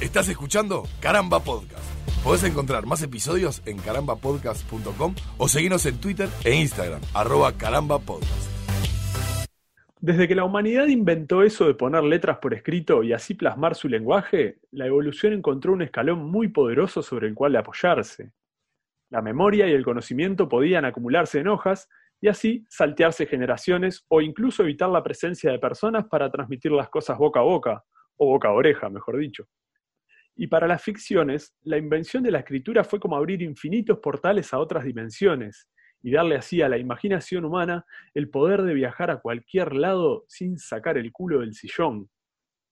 Estás escuchando Caramba Podcast. Podés encontrar más episodios en carambapodcast.com o seguirnos en Twitter e Instagram, arroba carambapodcast. Desde que la humanidad inventó eso de poner letras por escrito y así plasmar su lenguaje, la evolución encontró un escalón muy poderoso sobre el cual apoyarse. La memoria y el conocimiento podían acumularse en hojas y así saltearse generaciones o incluso evitar la presencia de personas para transmitir las cosas boca a boca, o boca a oreja, mejor dicho. Y para las ficciones, la invención de la escritura fue como abrir infinitos portales a otras dimensiones y darle así a la imaginación humana el poder de viajar a cualquier lado sin sacar el culo del sillón.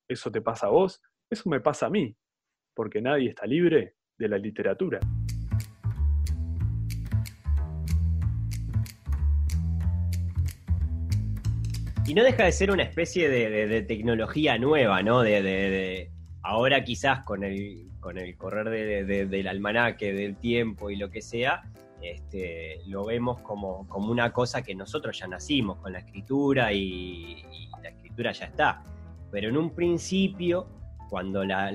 Eso te pasa a vos, eso me pasa a mí, porque nadie está libre de la literatura. Y no deja de ser una especie de, tecnología nueva, ¿no? Ahora quizás con el, con el correr del almanaque, del tiempo y lo que sea, este, lo vemos como, como, una cosa que nosotros ya nacimos con la escritura y, la escritura ya está. Pero en un principio, cuando, la,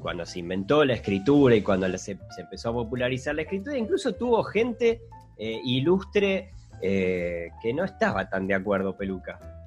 cuando se inventó la escritura y cuando se, empezó a popularizar la escritura, incluso tuvo gente eh, ilustre eh, que no estaba tan de acuerdo, Peluca.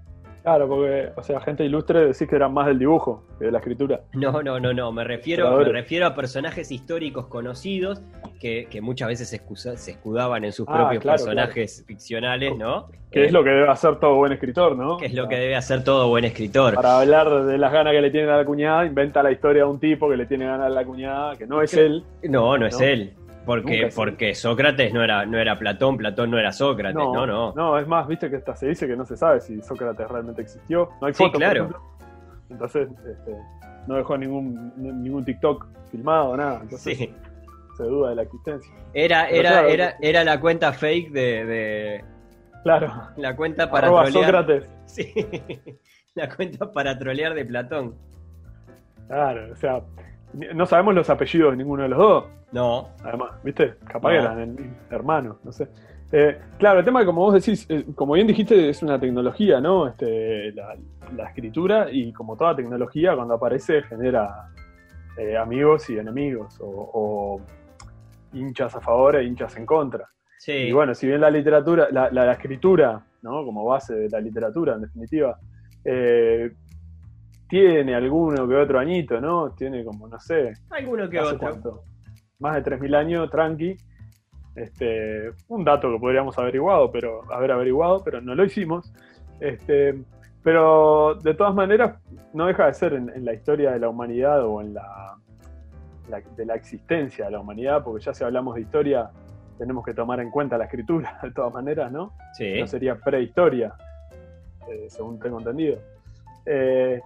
Claro, porque, o sea, gente ilustre decís que eran más del dibujo que de la escritura. No, no, no, no. Me refiero, me refiero a personajes históricos conocidos que, muchas veces se, escudaban en sus ah, propios personajes ficcionales, ¿no? Que es lo que debe hacer todo buen escritor, ¿no? Que es lo que debe hacer todo buen escritor. Para hablar de las ganas que le tiene a la cuñada, inventa la historia de un tipo que le tiene ganas a la cuñada, que no es él. No, no, es él. Porque, porque Sócrates no era, no era Platón, Platón no era Sócrates, no, no. No, es más, viste que hasta se dice que no se sabe si Sócrates realmente existió. No hay fotos, claro. Entonces, este, no dejó ningún, ningún TikTok filmado, nada. Entonces, sí. se duda de la existencia. Era, era, era, era la cuenta fake de, Claro. La cuenta para trolear. Sócrates. Sí. La cuenta para trolear de Platón. Claro, o sea, no sabemos los apellidos de ninguno de los dos. No. Además, ¿viste? Capaz eran hermanos, no sé. Eh, claro, el tema, como vos decís, eh, como bien dijiste, es una tecnología, ¿no? Este, la, escritura y como toda tecnología, cuando aparece genera eh, amigos y enemigos o, hinchas a favor e hinchas en contra. Sí. Y bueno, si bien la literatura, la, la, escritura, ¿no? Como base de la literatura, en definitiva, tiene alguno que otro añito, ¿no? Tiene como, no sé. Alguno que otro. Más de 3.000 años, tranqui. Este, un dato que podríamos averiguado, pero haber averiguado, pero no lo hicimos. Este, pero de todas maneras, no deja de ser en, la historia de la humanidad o en la, de la existencia de la humanidad, porque ya si hablamos de historia, tenemos que tomar en cuenta la escritura, de todas maneras, ¿no? Sí. No sería prehistoria, eh, según tengo entendido. Eh,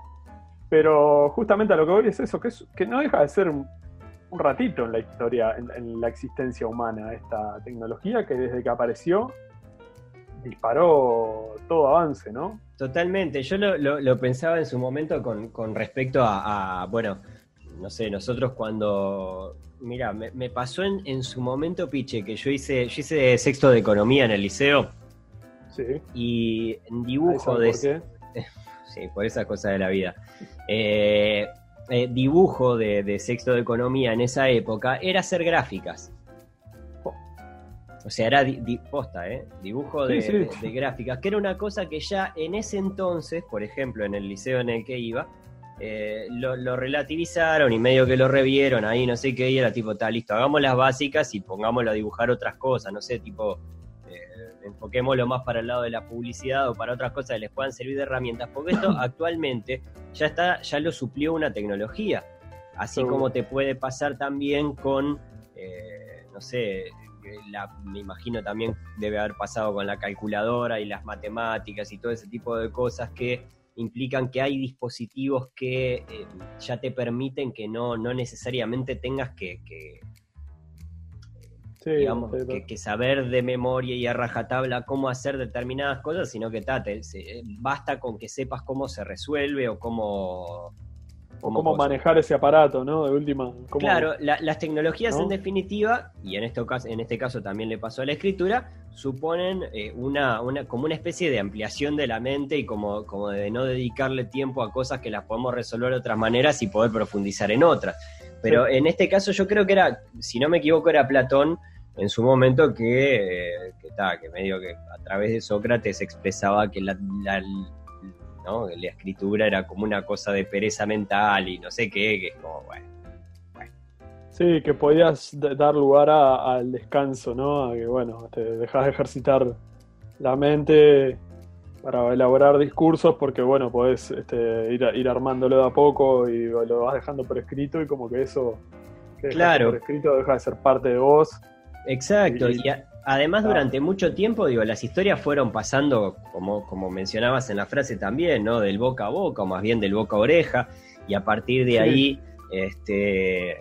pero justamente a lo que voy es eso, que, que no deja de ser un, ratito en la historia, en, la existencia humana, esta tecnología que desde que apareció disparó todo avance, ¿no? Totalmente, yo lo, pensaba en su momento con, respecto a, bueno, no sé, nosotros cuando, mira, me, pasó en, su momento, Piche, que yo hice, yo hice sexto de economía en el liceo. Sí. Y en dibujo de... sí, por esas cosas de la vida. Eh, eh, dibujo de, sexto de economía en esa época era hacer gráficas. O sea, era posta, ¿eh? Dibujo de, gráficas, que era una cosa que ya en ese entonces, por ejemplo, en el liceo en el que iba, eh, lo, relativizaron y medio que lo revieron ahí, no sé qué, y era tipo, está listo, hagamos las básicas y pongámoslo a dibujar otras cosas, no sé, tipo enfoquémoslo más para el lado de la publicidad o para otras cosas que les puedan servir de herramientas, porque esto actualmente ya está, ya lo suplió una tecnología. Así como te puede pasar también con, eh, no sé, me imagino también debe haber pasado con la calculadora y las matemáticas y todo ese tipo de cosas que implican que hay dispositivos que eh, ya te permiten que no, no necesariamente tengas que digamos, que, saber de memoria y a rajatabla cómo hacer determinadas cosas, sino que tate, basta con que sepas cómo se resuelve o cómo, cómo manejar ese aparato, ¿no? De última. claro, las tecnologías en definitiva, y en este, caso, en este caso también le pasó a la escritura, suponen eh, una, una, como una especie de ampliación de la mente y como, como de no dedicarle tiempo a cosas que las podemos resolver de otras maneras y poder profundizar en otras. Pero en este caso yo creo que era, si no me equivoco, era Platón en su momento que, eh, que, que medio que a través de Sócrates expresaba que la, la la escritura era como una cosa de pereza mental y no sé qué, que es como, bueno. Sí, que podías dar lugar al descanso, ¿no? A que, bueno, te dejas de ejercitar la mente para elaborar discursos porque, bueno, podés este, ir, ir armándolo de a poco y lo vas dejando por escrito y como que eso que claro. por escrito deja de ser parte de vos. Exacto, y, Además, durante mucho tiempo, digo, las historias fueron pasando, como, como mencionabas en la frase también, ¿no? Del boca a boca, o más bien del boca a oreja, y a partir de ahí, este,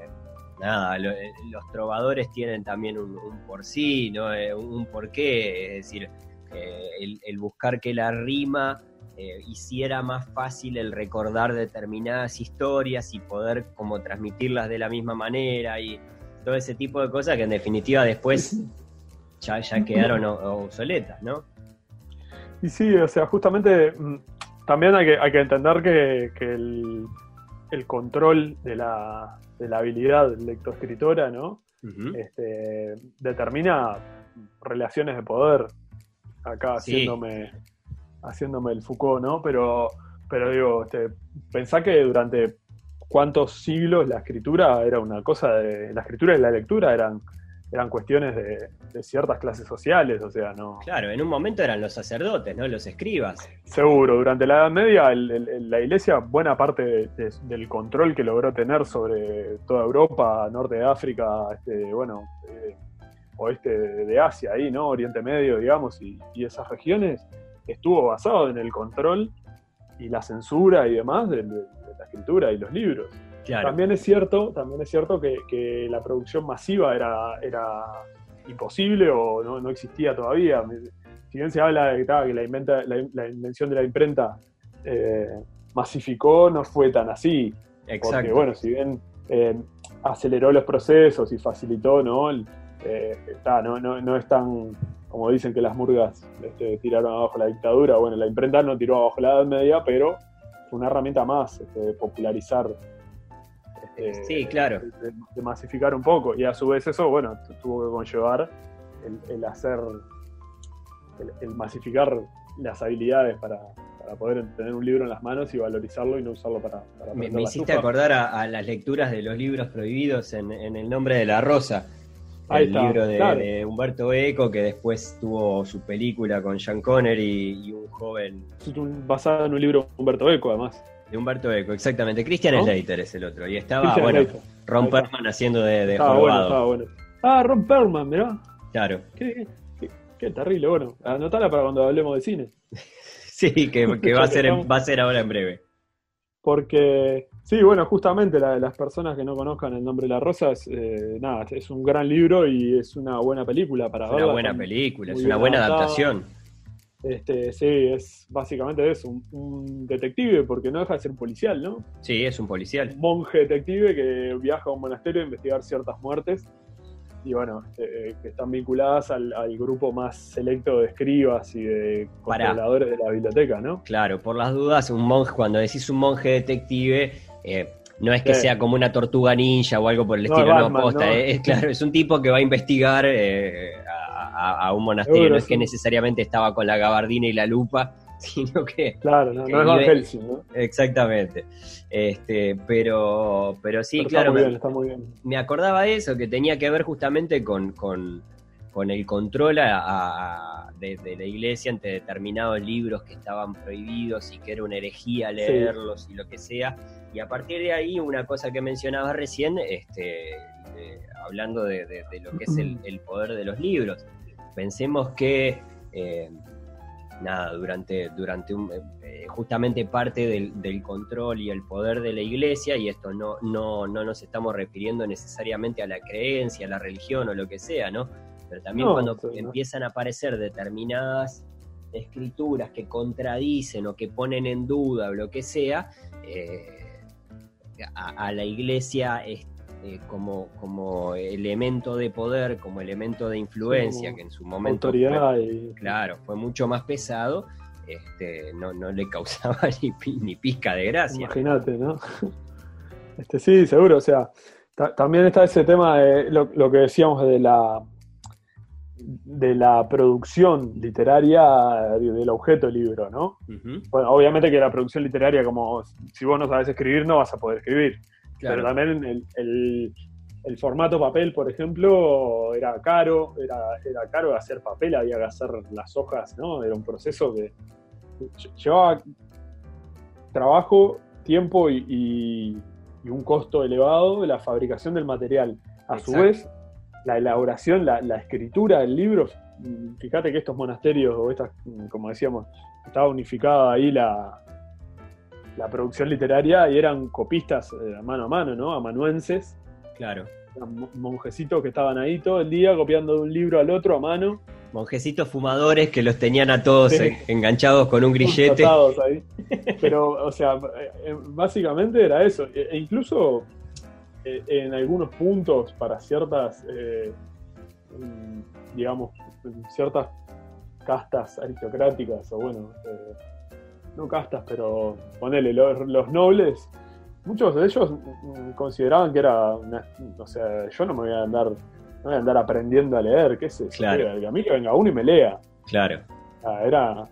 nada, los trovadores tienen también un, por sí, ¿no? Eh, un, por qué, es decir, eh, el, buscar que la rima eh, hiciera más fácil el recordar determinadas historias y poder como transmitirlas de la misma manera y todo ese tipo de cosas que en definitiva después ya, quedaron obsoletas, ¿no? Y sí, o sea, justamente mm, también hay que, hay que entender que, el, control de la, de la habilidad lectoescritora, ¿no? este, determina relaciones de poder. Acá haciéndome, haciéndome el Foucault, ¿no? Pero, pero digo, este, pensá que durante cuántos siglos la escritura era una cosa de. La escritura y la lectura eran eran cuestiones de, ciertas clases sociales, o sea, no... Claro, en un momento eran los sacerdotes, ¿no? Los escribas. Seguro, durante la Edad Media la Iglesia, buena parte del control que logró tener sobre toda Europa, norte de África, este, bueno, eh, oeste de Asia, ahí, ¿no? Oriente Medio, digamos, y, esas regiones, estuvo basado en el control y la censura y demás de la escritura y los libros. También es cierto, también es cierto que, la producción masiva era, era imposible o no, existía todavía. Si bien se habla de que, la, inventa, la, invención de la imprenta eh, masificó, no fue tan así. Exacto. Porque, bueno, si bien eh, aceleró los procesos y facilitó, ¿no? Eh, no, no, es tan, como dicen que las murgas este, tiraron abajo la dictadura. Bueno, la imprenta no tiró abajo la Edad Media, pero una herramienta más este, de popularizar eh, sí, claro. De, masificar un poco. Y a su vez eso, bueno, tuvo que conllevar el, hacer, el, masificar las habilidades para, poder tener un libro en las manos y valorizarlo y no usarlo para... me, hiciste acordar a, las lecturas de los libros prohibidos en, El nombre de la rosa. El libro de, Humberto Eco, que después tuvo su película con Sean Connery y, un joven. Basado en un libro de Humberto Eco, además. De Humberto Eco, exactamente. Christian Slater es el otro. Y estaba, bueno, Ron Perlman haciendo de, de estaba bueno, estaba bueno. Ah, Ron Perlman, mirá. Claro. Qué, qué, terrible, bueno. Anotala para cuando hablemos de cine. sí, que, va, a ser va a ser ahora en breve. Porque, sí, bueno, justamente las personas que no conozcan el nombre de la rosa, es, eh, nada, es un gran libro y es una buena película para ver. Es una buena película, es una buena adaptación. Este, sí, es básicamente eso, un, detective, porque no deja de ser policial, ¿no? Sí, es un policial. Un monje detective que viaja a un monasterio a investigar ciertas muertes y bueno, este, que están vinculadas al, grupo más selecto de escribas y de controladores de la biblioteca, ¿no? Claro, por las dudas, un monje, cuando decís un monje detective, eh, no es que sea como una tortuga ninja o algo por el estilo, no, posta, Es, claro, es un tipo que va a investigar eh, a, un monasterio, no es que necesariamente estaba con la gabardina y la lupa, sino que... Claro, no, no es Helsing, ¿no? Exactamente. Este, pero, pero sí, claro, me, me, acordaba eso, que tenía que ver justamente con, con, el control de, la iglesia ante determinados libros que estaban prohibidos y que era una herejía leerlos y lo que sea. Y a partir de ahí, una cosa que mencionaba recién, este, hablando de, lo que es el, poder de los libros. Pensemos que, eh, nada, durante, durante un, eh, justamente parte del, control y el poder de la iglesia, y esto no, no, no nos estamos refiriendo necesariamente a la creencia, a la religión o lo que sea, ¿no? Pero también cuando empiezan a aparecer determinadas escrituras que contradicen o que ponen en duda o lo que sea, eh, a, la iglesia este, como, como elemento de poder, como elemento de influencia, que en su momento claro, fue mucho más pesado, este, no, no le causaba ni, ni pizca de gracia. Imagínate, ¿no? Este, sí, seguro, o sea, también está ese tema de lo, que decíamos de la de la producción literaria del objeto libro, ¿no? Bueno, obviamente que la producción literaria, como si vos no sabes escribir, no vas a poder escribir. Pero también el, formato papel, por ejemplo, era caro, era, era caro hacer papel, había que hacer las hojas, ¿no? Era un proceso que llevaba trabajo, tiempo y y un costo elevado de la fabricación del material. A su vez, la elaboración, la, escritura del libro, fíjate que estos monasterios, o estas, como decíamos, estaba unificada ahí la, la producción literaria y eran copistas eh, mano a mano, ¿no? Amanuenses. Claro. monjecitos que estaban ahí todo el día copiando de un libro al otro a mano Monjecitos fumadores que los tenían a todos enganchados con un grillete. Ahí. Pero, o sea, eh, básicamente era eso. E, e incluso eh, en algunos puntos para ciertas, eh, digamos, ciertas castas aristocráticas, o bueno, no castas, pero ponele, los, los, nobles, muchos de ellos mm, consideraban que era, una, o sea, yo no me voy a andar no voy a andar aprendiendo a leer, qué sé Claro. A mí que venga uno y me lea. Claro. era.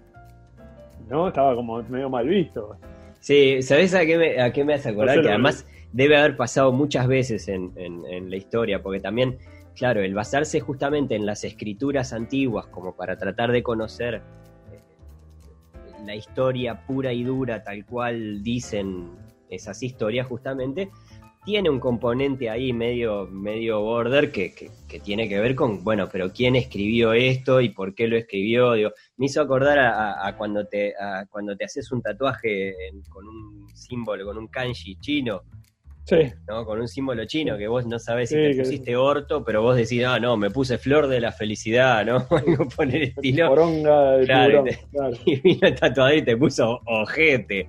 ¿No? Estaba como medio mal visto. Sí, ¿sabes a qué me, a qué me hace acordar? que además debe haber pasado muchas veces en, la historia, porque también, claro, el basarse justamente en las escrituras antiguas como para tratar de conocer eh, la historia pura y dura tal cual dicen esas historias justamente, tiene un componente ahí medio, medio border que, tiene que ver con, bueno, pero quién escribió esto y por qué lo escribió. Me hizo acordar a, cuando, te, cuando te haces un tatuaje con un símbolo, con un kanji chino. Sí. ¿no? Con un símbolo chino que vos no sabés si te pusiste orto, pero vos decís, ah, no, me puse flor de la felicidad, ¿no? Poner estilo. Poronga de claro, y, claro. y vino el tatuador y te puso ojete.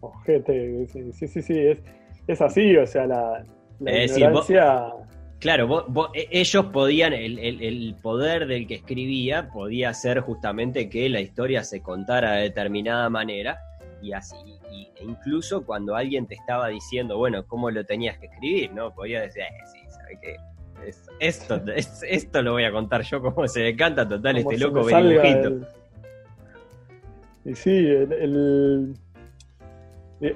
Ojete, sí, sí, sí, es es así, o sea, la, la claro, e, ellos podían, el, poder del que escribía podía ser justamente que la historia se contara de determinada manera y así, y, e incluso cuando alguien te estaba diciendo, bueno, cómo lo tenías que escribir, ¿no? Podía decir, eh, sí, ¿sabes qué? esto, esto lo voy a contar yo como se me canta total este loco dibujito. Y sí, el,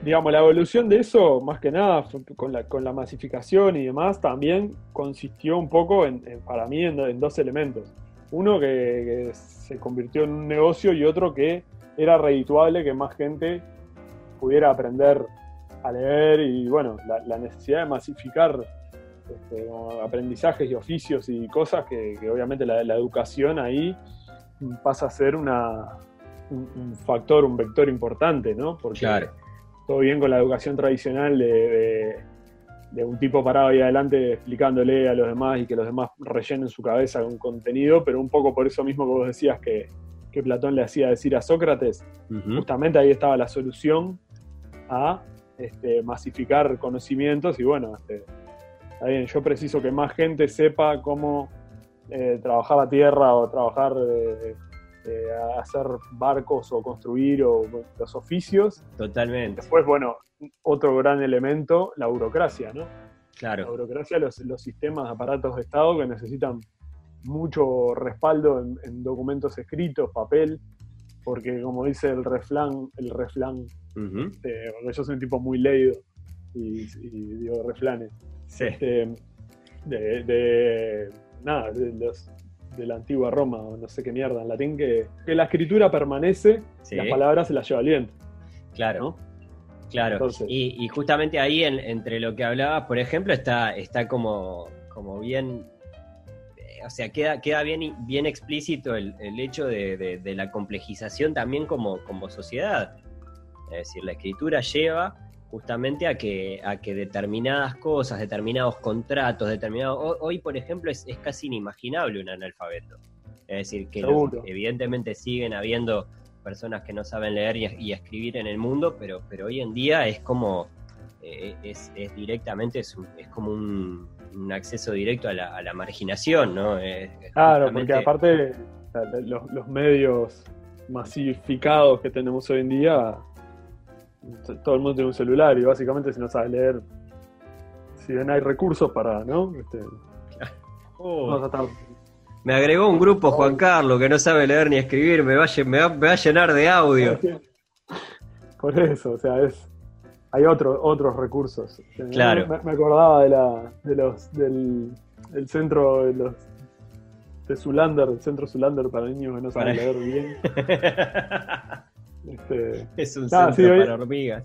digamos, la evolución de eso, más que nada, con la, con la masificación y demás, también consistió un poco, en, para mí, en, dos elementos. Uno que, se convirtió en un negocio y otro que era redituable que más gente pudiera aprender a leer y, bueno, la, necesidad de masificar este, aprendizajes y oficios y cosas que, obviamente la, educación ahí pasa a ser una, un, factor, un vector importante, ¿no? Porque claro todo bien con la educación tradicional de, un tipo parado ahí adelante explicándole a los demás y que los demás rellenen su cabeza con contenido, pero un poco por eso mismo que vos decías que, Platón le hacía decir a Sócrates, justamente ahí estaba la solución a este, masificar conocimientos y bueno, este, está bien, yo preciso que más gente sepa cómo eh, trabajar la tierra o trabajar... Eh, este, hacer barcos o construir o los oficios. Totalmente. Después, bueno, otro gran elemento, la burocracia, ¿no? Claro. La burocracia, los, los sistemas, aparatos de Estado que necesitan mucho respaldo en, documentos escritos, papel, porque como dice el reflán, el reflán, este, yo soy un tipo muy leído y, digo reflanes. Sí. Este, de, de, nada, de los de la antigua Roma, o no sé qué mierda en latín, que, la escritura permanece, las palabras se las lleva el viento. Claro. Claro. y, justamente ahí, entre lo que hablabas, por ejemplo, está, está como, como bien. Eh, o sea, queda, queda bien, bien explícito el, hecho de, la complejización también como, como sociedad. Es decir, la escritura lleva justamente a que, a que determinadas cosas, determinados contratos, determinados... Hoy, por ejemplo, es, casi inimaginable un analfabeto. Es decir, que evidentemente siguen habiendo personas que no saben leer y, escribir en el mundo, pero, pero hoy en día es como, eh, es, directamente, es, como un, acceso directo a la, marginación, ¿no? claro, porque aparte los, medios masificados que tenemos hoy en día, todo el mundo tiene un celular y básicamente si no sabes leer, si bien hay recursos para, ¿no? Este, me agregó un grupo Juan Carlos que no sabe leer ni escribir, me va, a, llenar de audio. Por eso, o sea, es hay otros otros recursos. Claro. Me, acordaba de la de los del, centro de los de Zulander, el centro Zulander para niños que no saben leer bien. Este, es un centro para hormigas.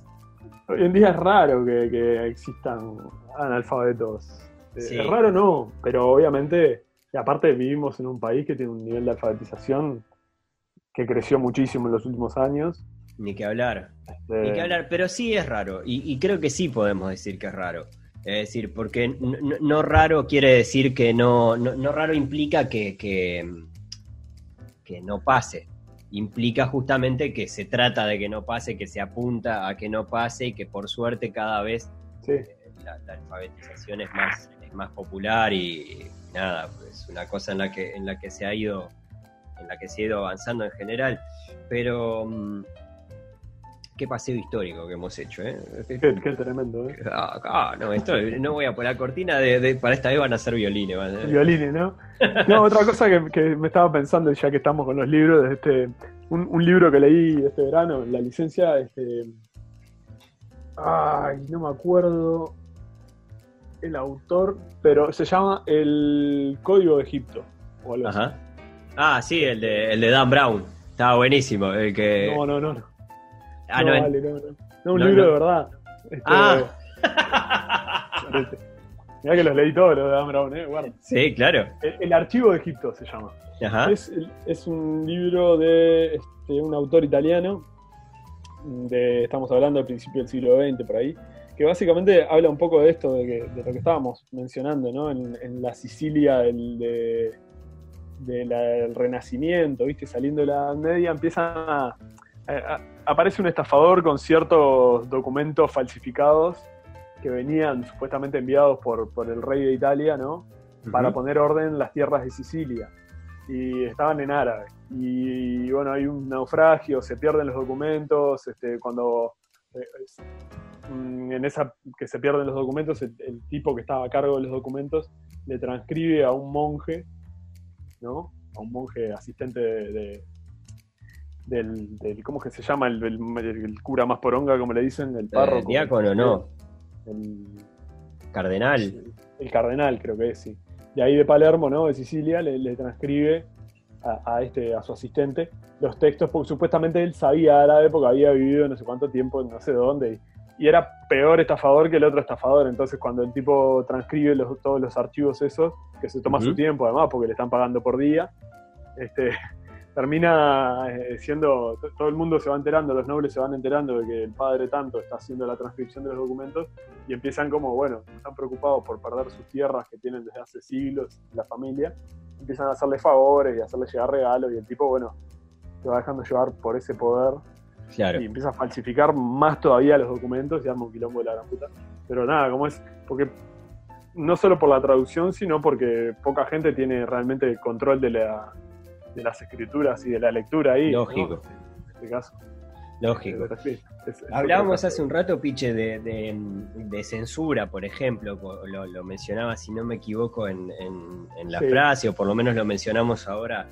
Hoy en día es raro que, existan analfabetos. Eh, es raro no, pero obviamente y aparte vivimos en un país que tiene un nivel de alfabetización que creció muchísimo en los últimos años. Ni que hablar. Ni que hablar, pero sí es raro. Y, creo que sí podemos decir que es raro. Es decir, porque no, raro quiere decir que no, no, raro implica que, que, no pase. Implica justamente que se trata de que no pase, que se apunta a que no pase y que por suerte cada vez eh, la, alfabetización es más, es más popular y nada, pues una cosa en la que, en la que se ha ido, en la que se ha ido avanzando en general. Pero mm, qué paseo histórico que hemos hecho, ¿eh? Qué, tremendo, ¿eh? Ah, ah, no, esto no voy a poner la cortina de, para esta vez van a ser violines. Violines, ¿no? No, otra cosa que, me estaba pensando, ya que estamos con los libros, este, un, libro que leí este verano, la licencia, este, ay, no me acuerdo, el autor, pero se llama El Código de Egipto. O algo Ajá. Ah, sí, el de, el de Dan Brown. Estaba buenísimo. El que... No, no, no. Ah, no, vale, no, no. No, un libro de verdad. Este, ah. Mirá que los leí todos los de Dan Brown, ¿eh? Guarda. Sí, claro. El, Archivo de Egipto se llama. Ajá. Es, es un libro de este, un autor italiano. De, estamos hablando del principio del siglo XX, por ahí que básicamente habla un poco de esto, de, lo que estábamos mencionando, ¿no? En, la Sicilia del, de, Renacimiento, ¿viste? Saliendo de la Media, empiezan a, aparece un estafador con ciertos documentos falsificados que venían supuestamente enviados por, por el rey de Italia, ¿no? Para poner orden en las tierras de Sicilia. Y estaban en árabe. Y, bueno, hay un naufragio, se pierden los documentos, este, cuando eh, Mm, en esa que se pierden los documentos, el, tipo que estaba a cargo de los documentos le transcribe a un monje, ¿no? A un monje asistente de, del, ¿cómo que se llama? El, cura más poronga, como le dicen, el párroco. El diácono, no. El cardenal. El, cardenal, creo que es, sí. De ahí de Palermo, ¿no? De Sicilia, le, transcribe a, este, a su asistente los textos, porque supuestamente él sabía árabe porque había vivido no sé cuánto tiempo, no sé dónde, y era peor estafador que el otro estafador. Entonces, cuando el tipo transcribe todos los archivos esos, que se toma su tiempo además, porque le están pagando por día, este, termina eh, siendo. Todo el mundo se va enterando, los nobles se van enterando de que el padre tanto está haciendo la transcripción de los documentos y empiezan como, bueno, están preocupados por perder sus tierras que tienen desde hace siglos, la familia, empiezan a hacerle favores y a hacerle llegar regalos y el tipo, bueno, se va dejando llevar por ese poder y empieza a falsificar más todavía los documentos y arma un quilombo de la gran puta. Pero nada, como es, porque no solo por la traducción, sino porque poca gente tiene realmente control de, la, de las escrituras y de la lectura ahí. Lógico. En este caso. Lógico. Hablábamos hace un rato, Piche, de, de, censura, por ejemplo, lo, mencionaba, si no me equivoco, en, en, la frase, o por lo menos lo mencionamos ahora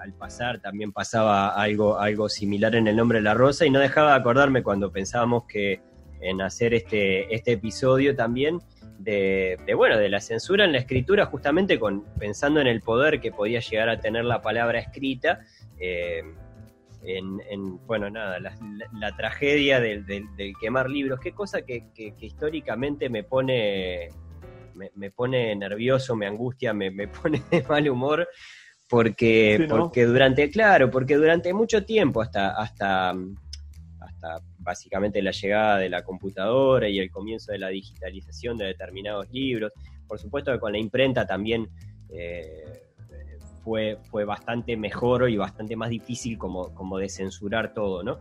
al pasar también pasaba algo, algo similar en el nombre de la rosa y no dejaba de acordarme cuando pensábamos que en hacer este, este episodio también de, bueno, de la censura en la escritura, justamente con, pensando en el poder que podía llegar a tener la palabra escrita, eh, en, bueno, nada, la, tragedia del, quemar libros, qué cosa que, históricamente me pone, me, pone nervioso, me angustia, me, me pone de mal humor, porque, porque durante, claro, porque durante mucho tiempo, hasta, hasta básicamente la llegada de la computadora y el comienzo de la digitalización de determinados libros, por supuesto que con la imprenta también eh, fue, fue bastante mejor y bastante más difícil como, como de censurar todo, ¿no?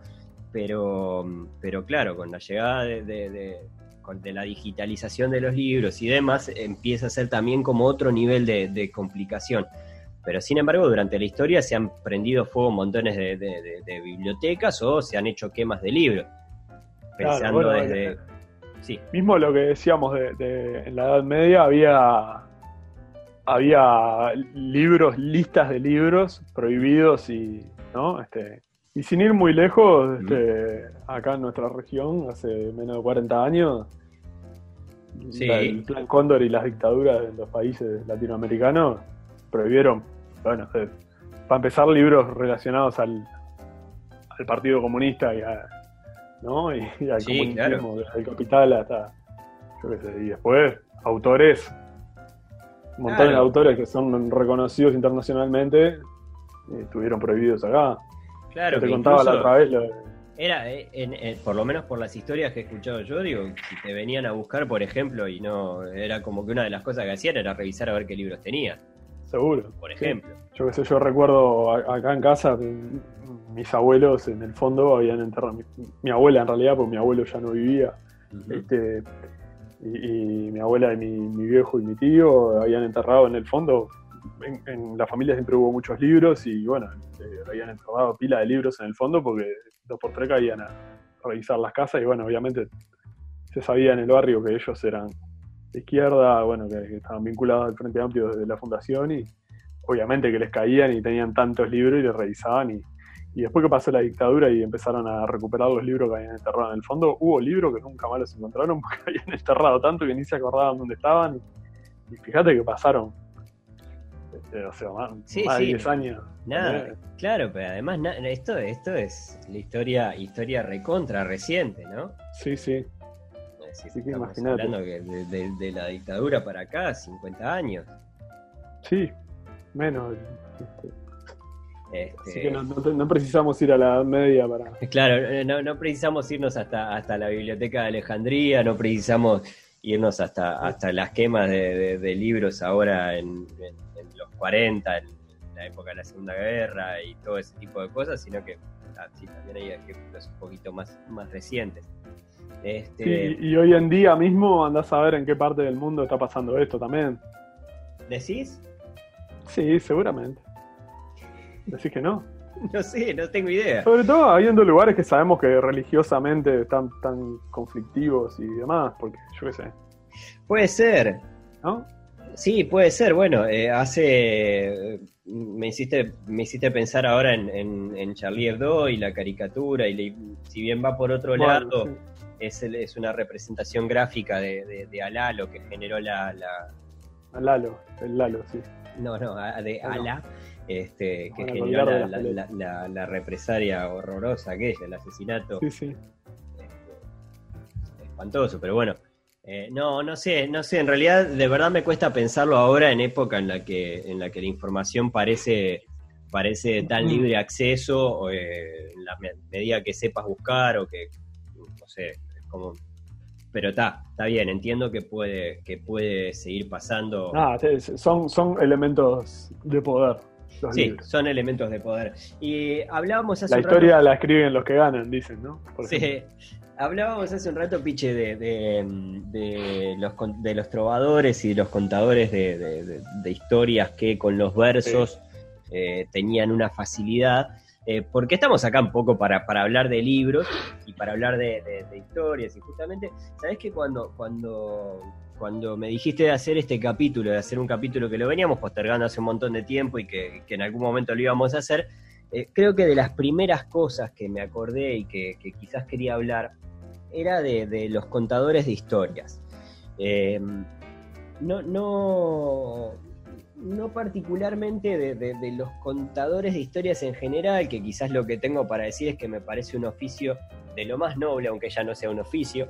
Pero, pero claro, con la llegada de, de la digitalización de los libros y demás, empieza a ser también como otro nivel de, complicación. Pero sin embargo, durante la historia se han prendido fuego montones de, bibliotecas o se han hecho quemas de libros. Pensando desde. Sí. Mismo lo que decíamos de, en la Edad Media, había había libros, listas de libros prohibidos y, ¿no? Este, y sin ir muy lejos, este, acá en nuestra región, hace menos de 40 años, el plan Cóndor y las dictaduras de los países latinoamericanos prohibieron, bueno, para empezar, libros relacionados al, al Partido Comunista y, ¿no? y, al comunismo, desde el capital hasta, yo qué sé, y después autores un montón de autores que son reconocidos internacionalmente estuvieron prohibidos acá. Claro, te contaba la otra vez. Era, eh, por lo menos por las historias que he escuchado yo, digo, si te venían a buscar, por ejemplo, y no, era como que una de las cosas que hacían era revisar a ver qué libros tenía. Seguro. Por ejemplo. Yo qué sé, yo recuerdo acá en casa, mis abuelos en el fondo habían enterrado, mi, abuela en realidad, porque mi abuelo ya no vivía, este, y, mi abuela y mi, viejo y mi tío habían enterrado en el fondo. En, la familia siempre hubo muchos libros y bueno, eh, habían enterrado pila de libros en el fondo porque dos por tres caían a revisar las casas y bueno, obviamente se sabía en el barrio que ellos eran de izquierda, bueno, que, estaban vinculados al Frente Amplio desde la fundación y obviamente que les caían y tenían tantos libros y les revisaban y, y después que pasó la dictadura y empezaron a recuperar los libros que habían enterrado en el fondo, hubo libros que nunca más los encontraron porque habían enterrado tanto que ni se acordaban dónde estaban. Y, fíjate que pasaron, este, o sea, más, de 10 años. Nada, claro, pero además esto, esto es la historia, historia recontra reciente, ¿no? Sí, sí. Sí estamos hablando que de, la dictadura para acá, 50 años. Sí, menos. Este, Así que este, no, precisamos ir a la Media para. Claro, eh, no, precisamos irnos hasta, hasta la Biblioteca de Alejandría, no precisamos irnos hasta, hasta las quemas de, libros ahora en, los 40, en la época de la Segunda Guerra y todo ese tipo de cosas, sino que ah, también hay ejemplos un poquito más, más recientes. Este... y hoy en día mismo andás a ver en qué parte del mundo está pasando esto también. ¿Decís? Sí, seguramente. Decís que no. No sé, no tengo idea. Sobre todo habiendo lugares que sabemos que religiosamente están tan conflictivos y demás, porque yo qué sé. Puede ser. ¿No? Sí, puede ser. Bueno, eh, hace. Me hiciste, me hiciste pensar ahora en, en, Charlie Hebdo y la caricatura, y si bien va por otro lado, es, es una representación gráfica de, de, Alalo que generó la. la... Alalo, el Lalo, sí. No, no, de Ala este, que generó la, represaria horrorosa aquella, el asesinato. Sí, sí. Este, espantoso, pero bueno. Eh, no, no sé, no sé, en realidad de verdad me cuesta pensarlo ahora en época en la que, en la que la información parece, parece tan mm. libre acceso, eh, en la medida que sepas buscar o que, no sé, como pero está, está bien, entiendo que puede, que puede seguir pasando. Ah, son, son elementos de poder sí, son elementos de poder. Y hablábamos hace La historia la escriben los que ganan, dicen, ¿no? sí. Hablábamos hace un rato, Piche, de, de, los, de los trovadores y los contadores de, historias que con los versos eh, tenían una facilidad. Eh, porque estamos acá un poco para, para hablar de libros y para hablar de, historias. Y justamente, ¿sabes que cuando, cuando cuando me dijiste de hacer este capítulo, de hacer un capítulo que lo veníamos postergando hace un montón de tiempo y que, en algún momento lo íbamos a hacer, eh, creo que de las primeras cosas que me acordé y que, quizás quería hablar era de, los contadores de historias. Eh, no, no, no particularmente de, los contadores de historias en general, que quizás lo que tengo para decir es que me parece un oficio de lo más noble, aunque ya no sea un oficio.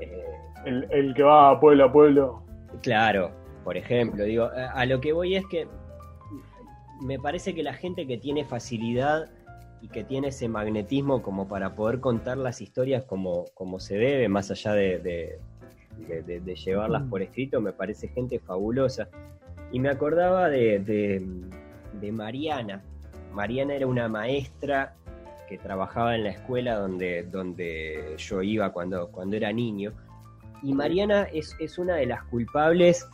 Eh, el, que va a pueblo a pueblo. Claro, por ejemplo, digo, a, lo que voy es que me parece que la gente que tiene facilidad y que tiene ese magnetismo como para poder contar las historias como, como se debe, más allá de, llevarlas por escrito, me parece gente fabulosa. Y me acordaba de, Mariana. Mariana era una maestra que trabajaba en la escuela donde, donde yo iba cuando, cuando era niño Y Mariana es, es una de las culpables,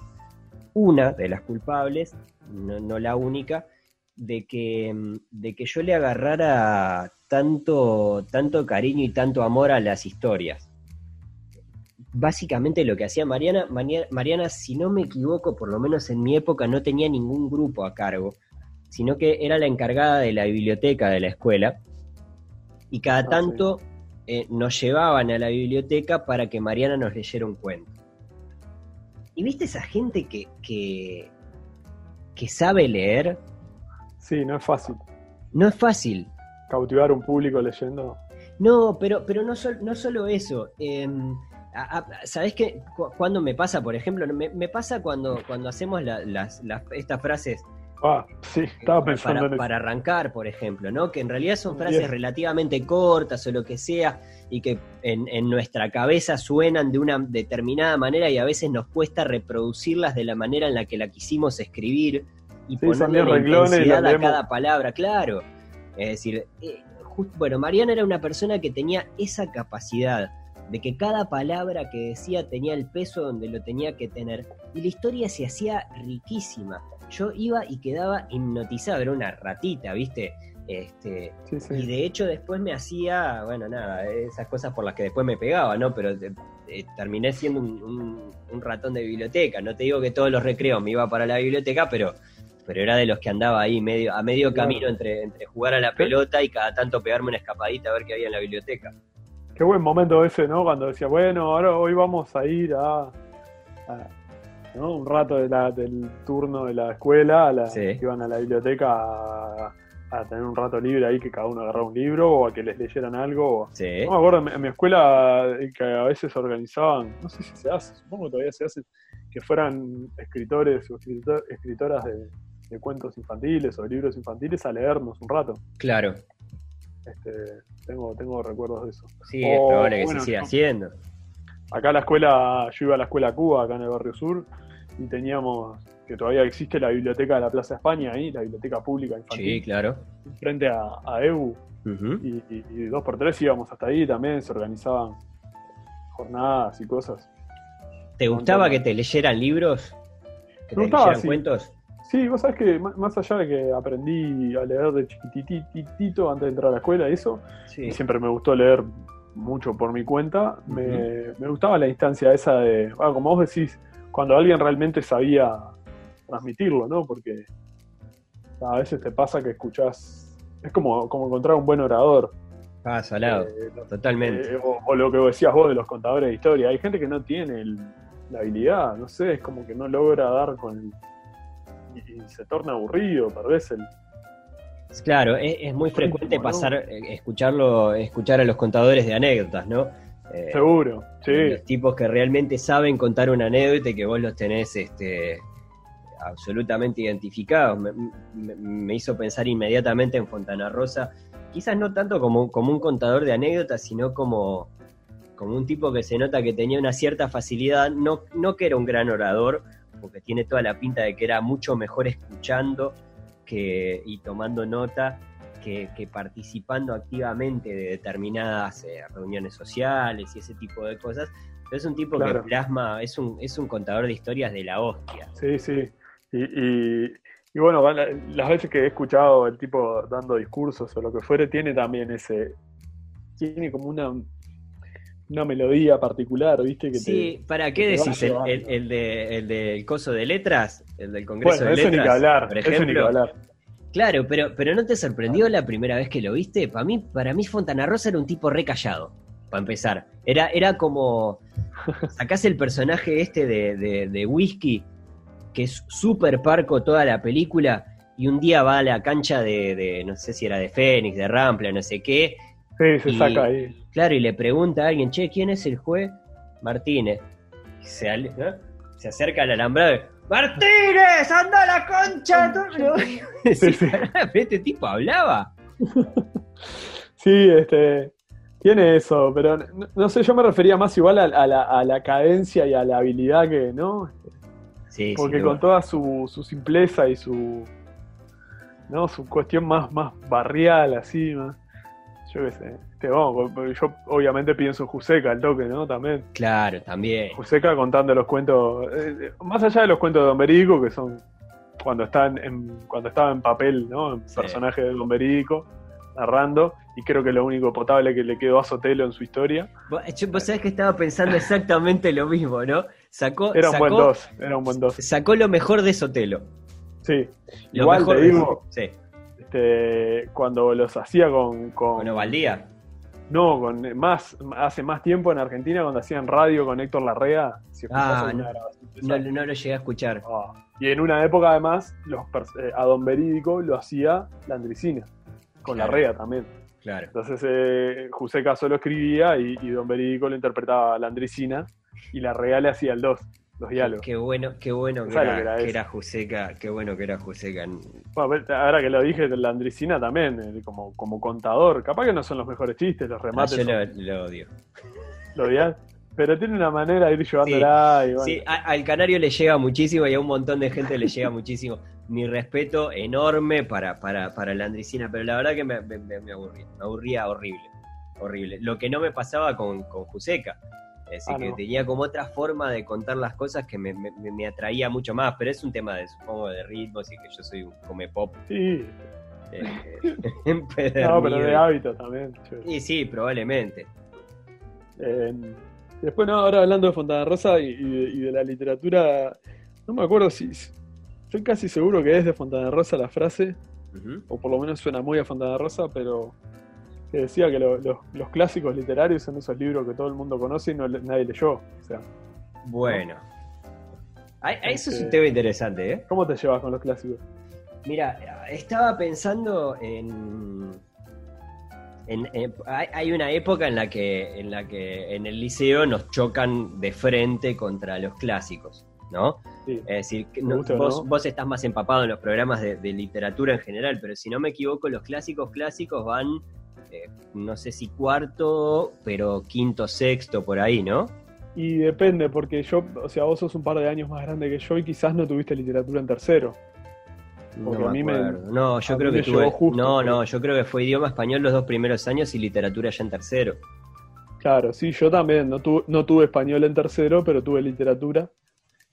una de las culpables, no, la única, de que, de que yo le agarrara tanto, tanto cariño y tanto amor a las historias. Básicamente lo que hacía Mariana, Mariana, si no me equivoco, por lo menos en mi época no tenía ningún grupo a cargo, sino que era la encargada de la biblioteca de la escuela. Y cada ah, tanto eh, nos llevaban a la biblioteca para que Mariana nos leyera un cuento. ¿Y viste esa gente que, que, que sabe leer? Sí, no es fácil. No es fácil. Cautivar un público leyendo. No, pero, pero no, no solo eso. Em, ¿Sabés qué? Cuando me pasa, por ejemplo? Me, pasa cuando, cuando hacemos las, estas frases Ah, sí, estaba pensando para, para arrancar, por ejemplo, ¿no? Que en realidad son frases relativamente cortas o lo que sea y que en, nuestra cabeza suenan de una determinada manera y a veces nos cuesta reproducirlas de la manera en la que la quisimos escribir y ponerle la intensidad a cada palabra, claro. Es decir, eh, bueno, Mariana era una persona que tenía esa capacidad de que cada palabra que decía tenía el peso donde lo tenía que tener y la historia se hacía riquísima yo iba y quedaba hipnotizado, era una ratita, ¿viste? Este, Y de hecho después me hacía, bueno, nada, esas cosas por las que después me pegaba, ¿no? Pero eh, eh, terminé siendo un, ratón de biblioteca. No te digo que todos los recreos me iba para la biblioteca, pero, pero era de los que andaba ahí medio, a medio camino entre, entre jugar a la pelota y cada tanto pegarme una escapadita a ver qué había en la biblioteca. Qué buen momento ese, ¿no? Cuando decía, bueno, ahora hoy vamos a ir a un rato de la, del turno de la escuela, a la, que iban a la biblioteca a, tener un rato libre ahí, que cada uno agarraba un libro o a que les leyeran algo. No me acuerdo, en mi escuela eh, que a veces organizaban, no sé si se hace, supongo que todavía se hace, que fueran escritores o escritoras de, cuentos infantiles o libros infantiles a leernos un rato. Claro. Este, tengo, tengo recuerdos de eso. Sí, es probable que se siga haciendo. Acá la escuela, yo iba a la escuela Cuba, acá en el barrio sur, y teníamos que todavía existe la biblioteca de la Plaza España ahí, la biblioteca pública infantil. Sí, claro. Frente a, a EU. y, dos por tres íbamos hasta ahí también, se organizaban jornadas y cosas. ¿Te gustaba que te leyeran libros? ¿Que te leyeran cuentos? Sí, vos sabés que más allá de que aprendí a leer de chiquititito antes de entrar a la escuela eso, y siempre me gustó leer mucho por mi cuenta, me, me, gustaba la instancia esa de, ah, como vos decís, cuando alguien realmente sabía transmitirlo, ¿no? Porque a veces te pasa que escuchás, es como, como encontrar un buen orador. Ah, salado, eh, totalmente. Eh, o, lo que decías vos de los contadores de historia, hay gente que no tiene la habilidad, no sé, es como que no logra dar con y, se torna aburrido, tal vez el, Claro, es, muy frecuente pasar, eh, escucharlo, escuchar a los contadores de anécdotas, ¿no? Eh, Seguro, sí. Los tipos que realmente saben contar una anécdota y que vos los tenés este, absolutamente identificados. Me, hizo pensar inmediatamente en Fontana Rosa, quizás no tanto como, como un contador de anécdotas, sino como, como un tipo que se nota que tenía una cierta facilidad, no, no que era un gran orador, porque tiene toda la pinta de que era mucho mejor escuchando que, y tomando nota que, participando activamente de determinadas eh, reuniones sociales y ese tipo de cosas. Pero es un tipo que plasma, es un, es un contador de historias de la hostia. Sí, sí. Y, y, bueno, las veces que he escuchado el tipo dando discursos o lo que fuere, tiene también ese. Tiene como una una melodía particular, ¿viste? Que sí, ¿para qué decís el, el, de, el del coso de letras? El del Congreso de Letras. Ni que hablar, por ejemplo. Eso ni que hablar. Claro, pero, pero ¿no te sorprendió la primera vez que lo viste? Para mí, para mí Fontana Rosa era un tipo recallado, para empezar. Era, era como. Sacás el personaje este de, de, Whisky, que es súper parco toda la película, y un día va a la cancha de, no sé si era de Fénix, de Rampla, no sé qué. Sí, se saca ahí. Claro, y le pregunta a alguien, che, ¿quién es el juez? Martínez. se, se acerca al alambrado Martínez, anda a la concha. Este tipo hablaba. Sí, este, tiene eso, pero no, sé, yo me refería más igual a, la, cadencia y a la habilidad que, ¿no? Sí, Porque con toda su, simpleza y su, ¿no? Su cuestión más, más barrial, así, más. Yo qué sé. Este, vamos, yo obviamente pienso en Juseca, el toque, ¿no? También. Claro, también. Juseca contando los cuentos, eh, eh, más allá de los cuentos de Don Berico, que son cuando están en, cuando estaba en papel, ¿no? En personaje de Don Berico, narrando, y creo que lo único potable que le quedó a Sotelo en su historia. Vos, vos sabés que estaba pensando exactamente lo mismo, ¿no? Sacó, era un buen dos, era un buen dos. Sacó lo mejor de Sotelo. Sí, igual te digo, sí. Este, cuando los hacía con... Con, ¿Con Ovaldía? No, con más, hace más tiempo en Argentina cuando hacían radio con Héctor Larrea. ah, no, no, lo llegué a escuchar. Ah, y en una época además los, eh, a Don Verídico lo hacía Landricina, con Larrea también. Claro. Entonces eh, Juseca solo escribía y, Don Verídico lo interpretaba a Landricina y Larrea le hacía el 2 los diálogos. Qué bueno, qué bueno que era, que, era, Juseca, qué bueno que era Juseca. Bueno, ahora que lo dije, la Andricina también, eh, como, como contador, capaz que no son los mejores chistes, los remates. yo lo, odio. ¿Lo odias? Pero tiene una manera de ir llevándola. Sí, y sí al canario le llega muchísimo y a un montón de gente le llega muchísimo. Mi respeto enorme para, para, para la Andricina, pero la verdad que me, me, me aburría. Me aburría horrible. Horrible. Lo que no me pasaba con, con Juseca ah, que tenía como otra forma de contar las cosas que me, atraía mucho más, pero es un tema de, supongo, de ritmos y que yo soy un come pop. Sí. Eh, no, pero de hábito también. Sí, sí, probablemente. después, no, ahora hablando de Fontana Rosa y, de, la literatura, no me acuerdo si. Estoy casi seguro que es de Fontana Rosa la frase, o por lo menos suena muy a Fontana Rosa, pero que decía que los clásicos literarios son esos libros que todo el mundo conoce y no, nadie leyó. O sea, bueno. eso es un tema interesante, ¿eh? ¿Cómo te llevas con los clásicos? Mira, estaba pensando en, hay una época en la que en la que en el liceo nos chocan de frente contra los clásicos, ¿no? Es decir, vos, estás más empapado en los programas de, literatura en general, pero si no me equivoco, los clásicos clásicos van eh, no sé si cuarto, pero quinto, sexto, por ahí, ¿no? Y depende, porque yo, o sea, vos sos un par de años más grande que yo y quizás no tuviste literatura en tercero. no a mí me, No, yo creo que tuve. no, no, yo creo que fue idioma español los dos primeros años y literatura ya en tercero. Claro, sí, yo también. No, no tuve español en tercero, pero tuve literatura.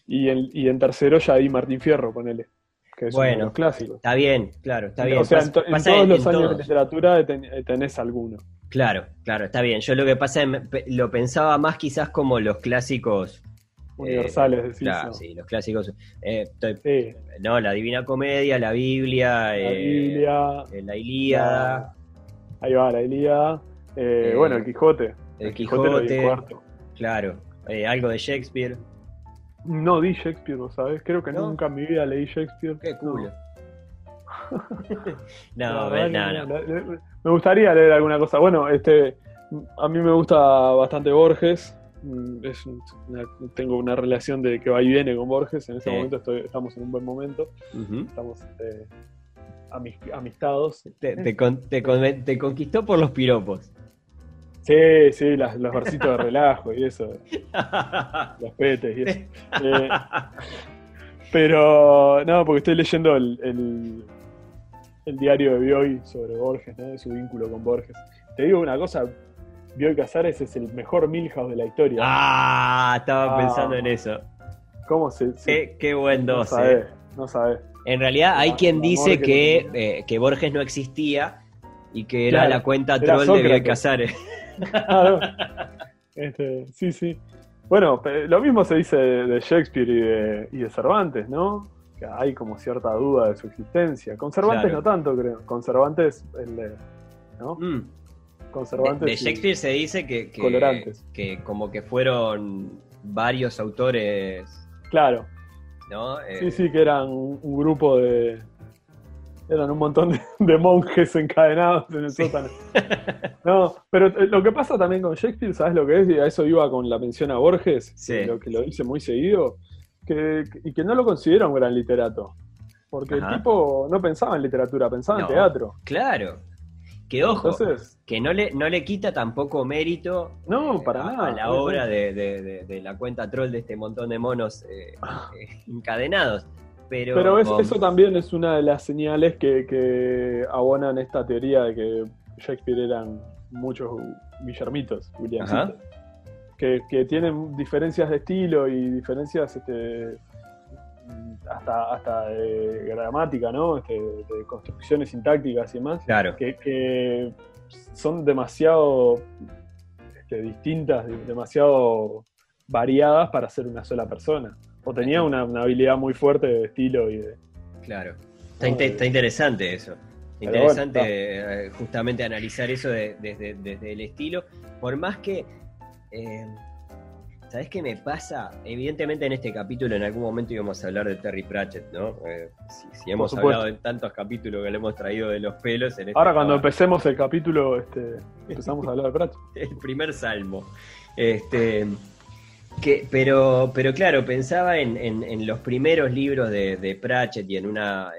Y en, y en tercero ya di Martín Fierro, ponele bueno, clásico. Está bien, claro, está bien. O sea, en, todos los años de literatura tenés alguno. Claro, claro, está bien. Yo lo que pasa, lo pensaba más quizás como los clásicos universales, eh, claro, sí, los clásicos. Eh, no, la Divina Comedia, la Biblia, la, eh, Biblia, la Ilíada. ahí va, la Ilíada. bueno, el Quijote. El, Quijote. claro, algo de Shakespeare. No di Shakespeare, ¿sabes? Creo que nunca en mi vida leí Shakespeare. Qué culo. No, no, no, Me gustaría leer alguna cosa. Bueno, este, a mí me gusta bastante Borges. Mm, tengo una relación de que va y viene con Borges. En este momento estoy, estamos en un buen momento. Estamos este, amistados. Te, te, conquistó por los piropos. Sí, sí, las, los versitos de relajo y eso. los petes y eso. Eh, pero, no, porque estoy leyendo el, el, diario de Bioy sobre Borges, ¿no? su vínculo con Borges. Te digo una cosa, Bioy Casares es el mejor Milhouse de la historia. Ah, estaba ah. pensando en eso. ¿Cómo se...? qué, buen 12. No sabes, no sabes. En realidad hay quien dice que, eh, que Borges no existía y que era la cuenta troll de Bioy Casares. Este, sí, sí. Bueno, lo mismo se dice de Shakespeare y de, Cervantes, ¿no? Que hay como cierta duda de su existencia. Con Cervantes no tanto, creo. Con Cervantes, el de, ¿no? Mm. de, Shakespeare se dice que, que, como que fueron varios autores. Claro. ¿no? sí, sí, que eran un grupo de, eran un montón de, monjes encadenados en el sótano. No, pero eh, lo que pasa también con Shakespeare, ¿sabes lo que es? Y a eso iba con la mención a Borges, lo que lo dice muy seguido, que, y que no lo considera un gran literato. Porque el tipo no pensaba en literatura, pensaba en teatro. Claro. Que ojo, que no le, no le quita tampoco mérito no, para a, nada, la obra de, la cuenta troll de este montón de monos eh, ah. eh, encadenados. Pero, eso también es una de las señales que, abonan esta teoría de que Shakespeare eran muchos Guillermitos, William que, que, tienen diferencias de estilo y diferencias este, hasta, hasta de gramática, ¿no? Este, de construcciones sintácticas y demás. Claro. Que, son demasiado este, distintas, demasiado variadas para ser una sola persona. O tenía una, habilidad muy fuerte de estilo y de. Claro. Está, interesante eso. interesante eh, justamente analizar eso desde, el estilo. Por más que. Eh, ¿Sabes qué me pasa? Evidentemente en este capítulo en algún momento íbamos a hablar de Terry Pratchett, ¿no? Eh, si, hemos hablado en tantos capítulos que le hemos traído de los pelos. Este Ahora cuando empecemos el capítulo este, empezamos a hablar de Pratchett. el primer salmo. Este, que, pero, pero claro, pensaba en, los primeros libros de, Pratchett y en una...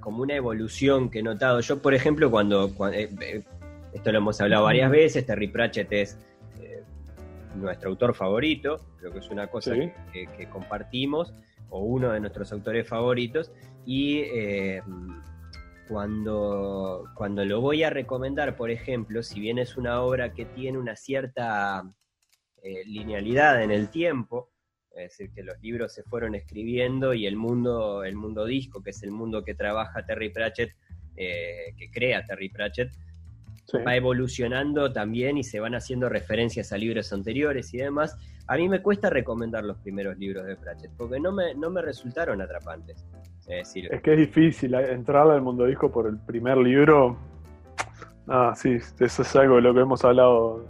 como una evolución que he notado. Yo, por ejemplo, cuando, eh, eh, esto lo hemos hablado varias veces, Terry Pratchett es nuestro autor favorito, creo que es una cosa que, compartimos, o uno de nuestros autores favoritos, y eh, cuando, cuando lo voy a recomendar, por ejemplo, si bien es una obra que tiene una cierta eh, linealidad en el tiempo, es decir, que los libros se fueron escribiendo y el mundo, el mundo disco, que es el mundo que trabaja Terry Pratchett, eh, que crea Terry Pratchett, va evolucionando también y se van haciendo referencias a libros anteriores y demás. A mí me cuesta recomendar los primeros libros de Pratchett porque no me, no me resultaron atrapantes. Es, decir, es que es difícil eh, entrar al mundo disco por el primer libro. Ah, sí, eso es algo de lo que hemos hablado.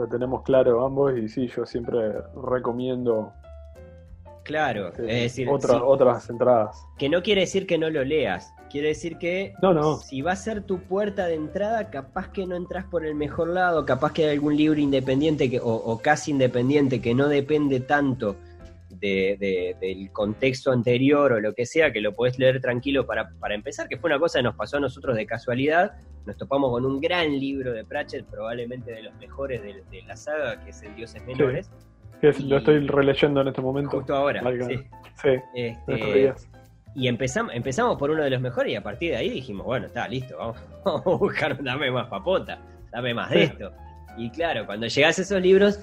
Lo tenemos claro ambos y sí, yo siempre recomiendo Claro, es decir, otras entradas. Que no quiere decir que no lo leas, quiere decir que no, no. si va a ser tu puerta de entrada, capaz que no entras por el mejor lado, capaz que hay algún libro independiente que, o, casi independiente que no depende tanto de, del contexto anterior o lo que sea, que lo podés leer tranquilo para, para empezar, que fue una cosa que nos pasó a nosotros de casualidad. Nos topamos con un gran libro de Pratchett, probablemente de los mejores de, la saga, que es El Dioses Menores lo estoy releyendo en este momento. Justo ahora, sí. Sí, este, y empezamos, empezamos por uno de los mejores y a partir de ahí dijimos, bueno, está listo, vamos, a buscar, dame más papota, dame más de esto. Y claro, cuando llegas a esos libros,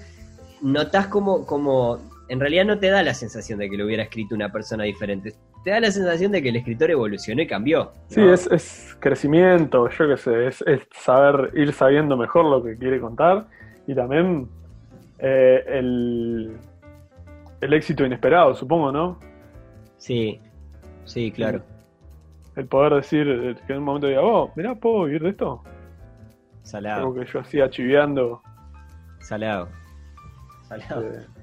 notas como, como, en realidad no te da la sensación de que lo hubiera escrito una persona diferente, te da la sensación de que el escritor evolucionó y cambió. Sí, es, es, crecimiento, yo qué sé, es, es saber ir sabiendo mejor lo que quiere contar y también eh, el, el éxito inesperado, supongo, ¿no? Sí, sí, claro. El poder decir eh, que en un momento diga, oh, mirá, ¿puedo vivir de esto? Salado. Como que yo hacía chiviando. Salado. Salado.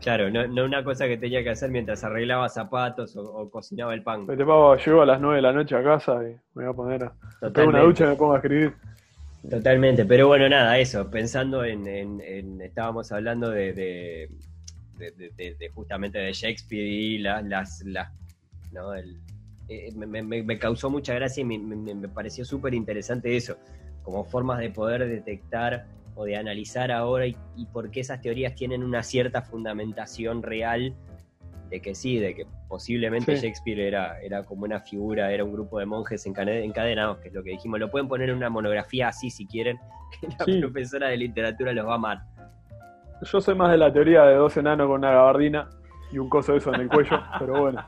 Claro, no, una cosa que tenía que hacer mientras arreglaba zapatos o, cocinaba el pan. Te pago, llego a las 9 de la noche a casa y me voy a poner a. Tengo una ducha y me pongo a escribir. Totalmente, pero bueno, nada, eso, pensando en, estábamos hablando de, de, justamente de Shakespeare y las, las, ¿no? Eh, me, causó mucha gracia y me, pareció súper interesante eso, como formas de poder detectar o de analizar ahora y, y por qué esas teorías tienen una cierta fundamentación real de que sí, de que posiblemente Shakespeare era, era como una figura, era un grupo de monjes encadenados, que es lo que dijimos. Lo pueden poner en una monografía así si quieren, que la profesora de literatura los va a amar. Yo soy más de la teoría de dos enanos con una gabardina y un coso de eso en el cuello, pero bueno.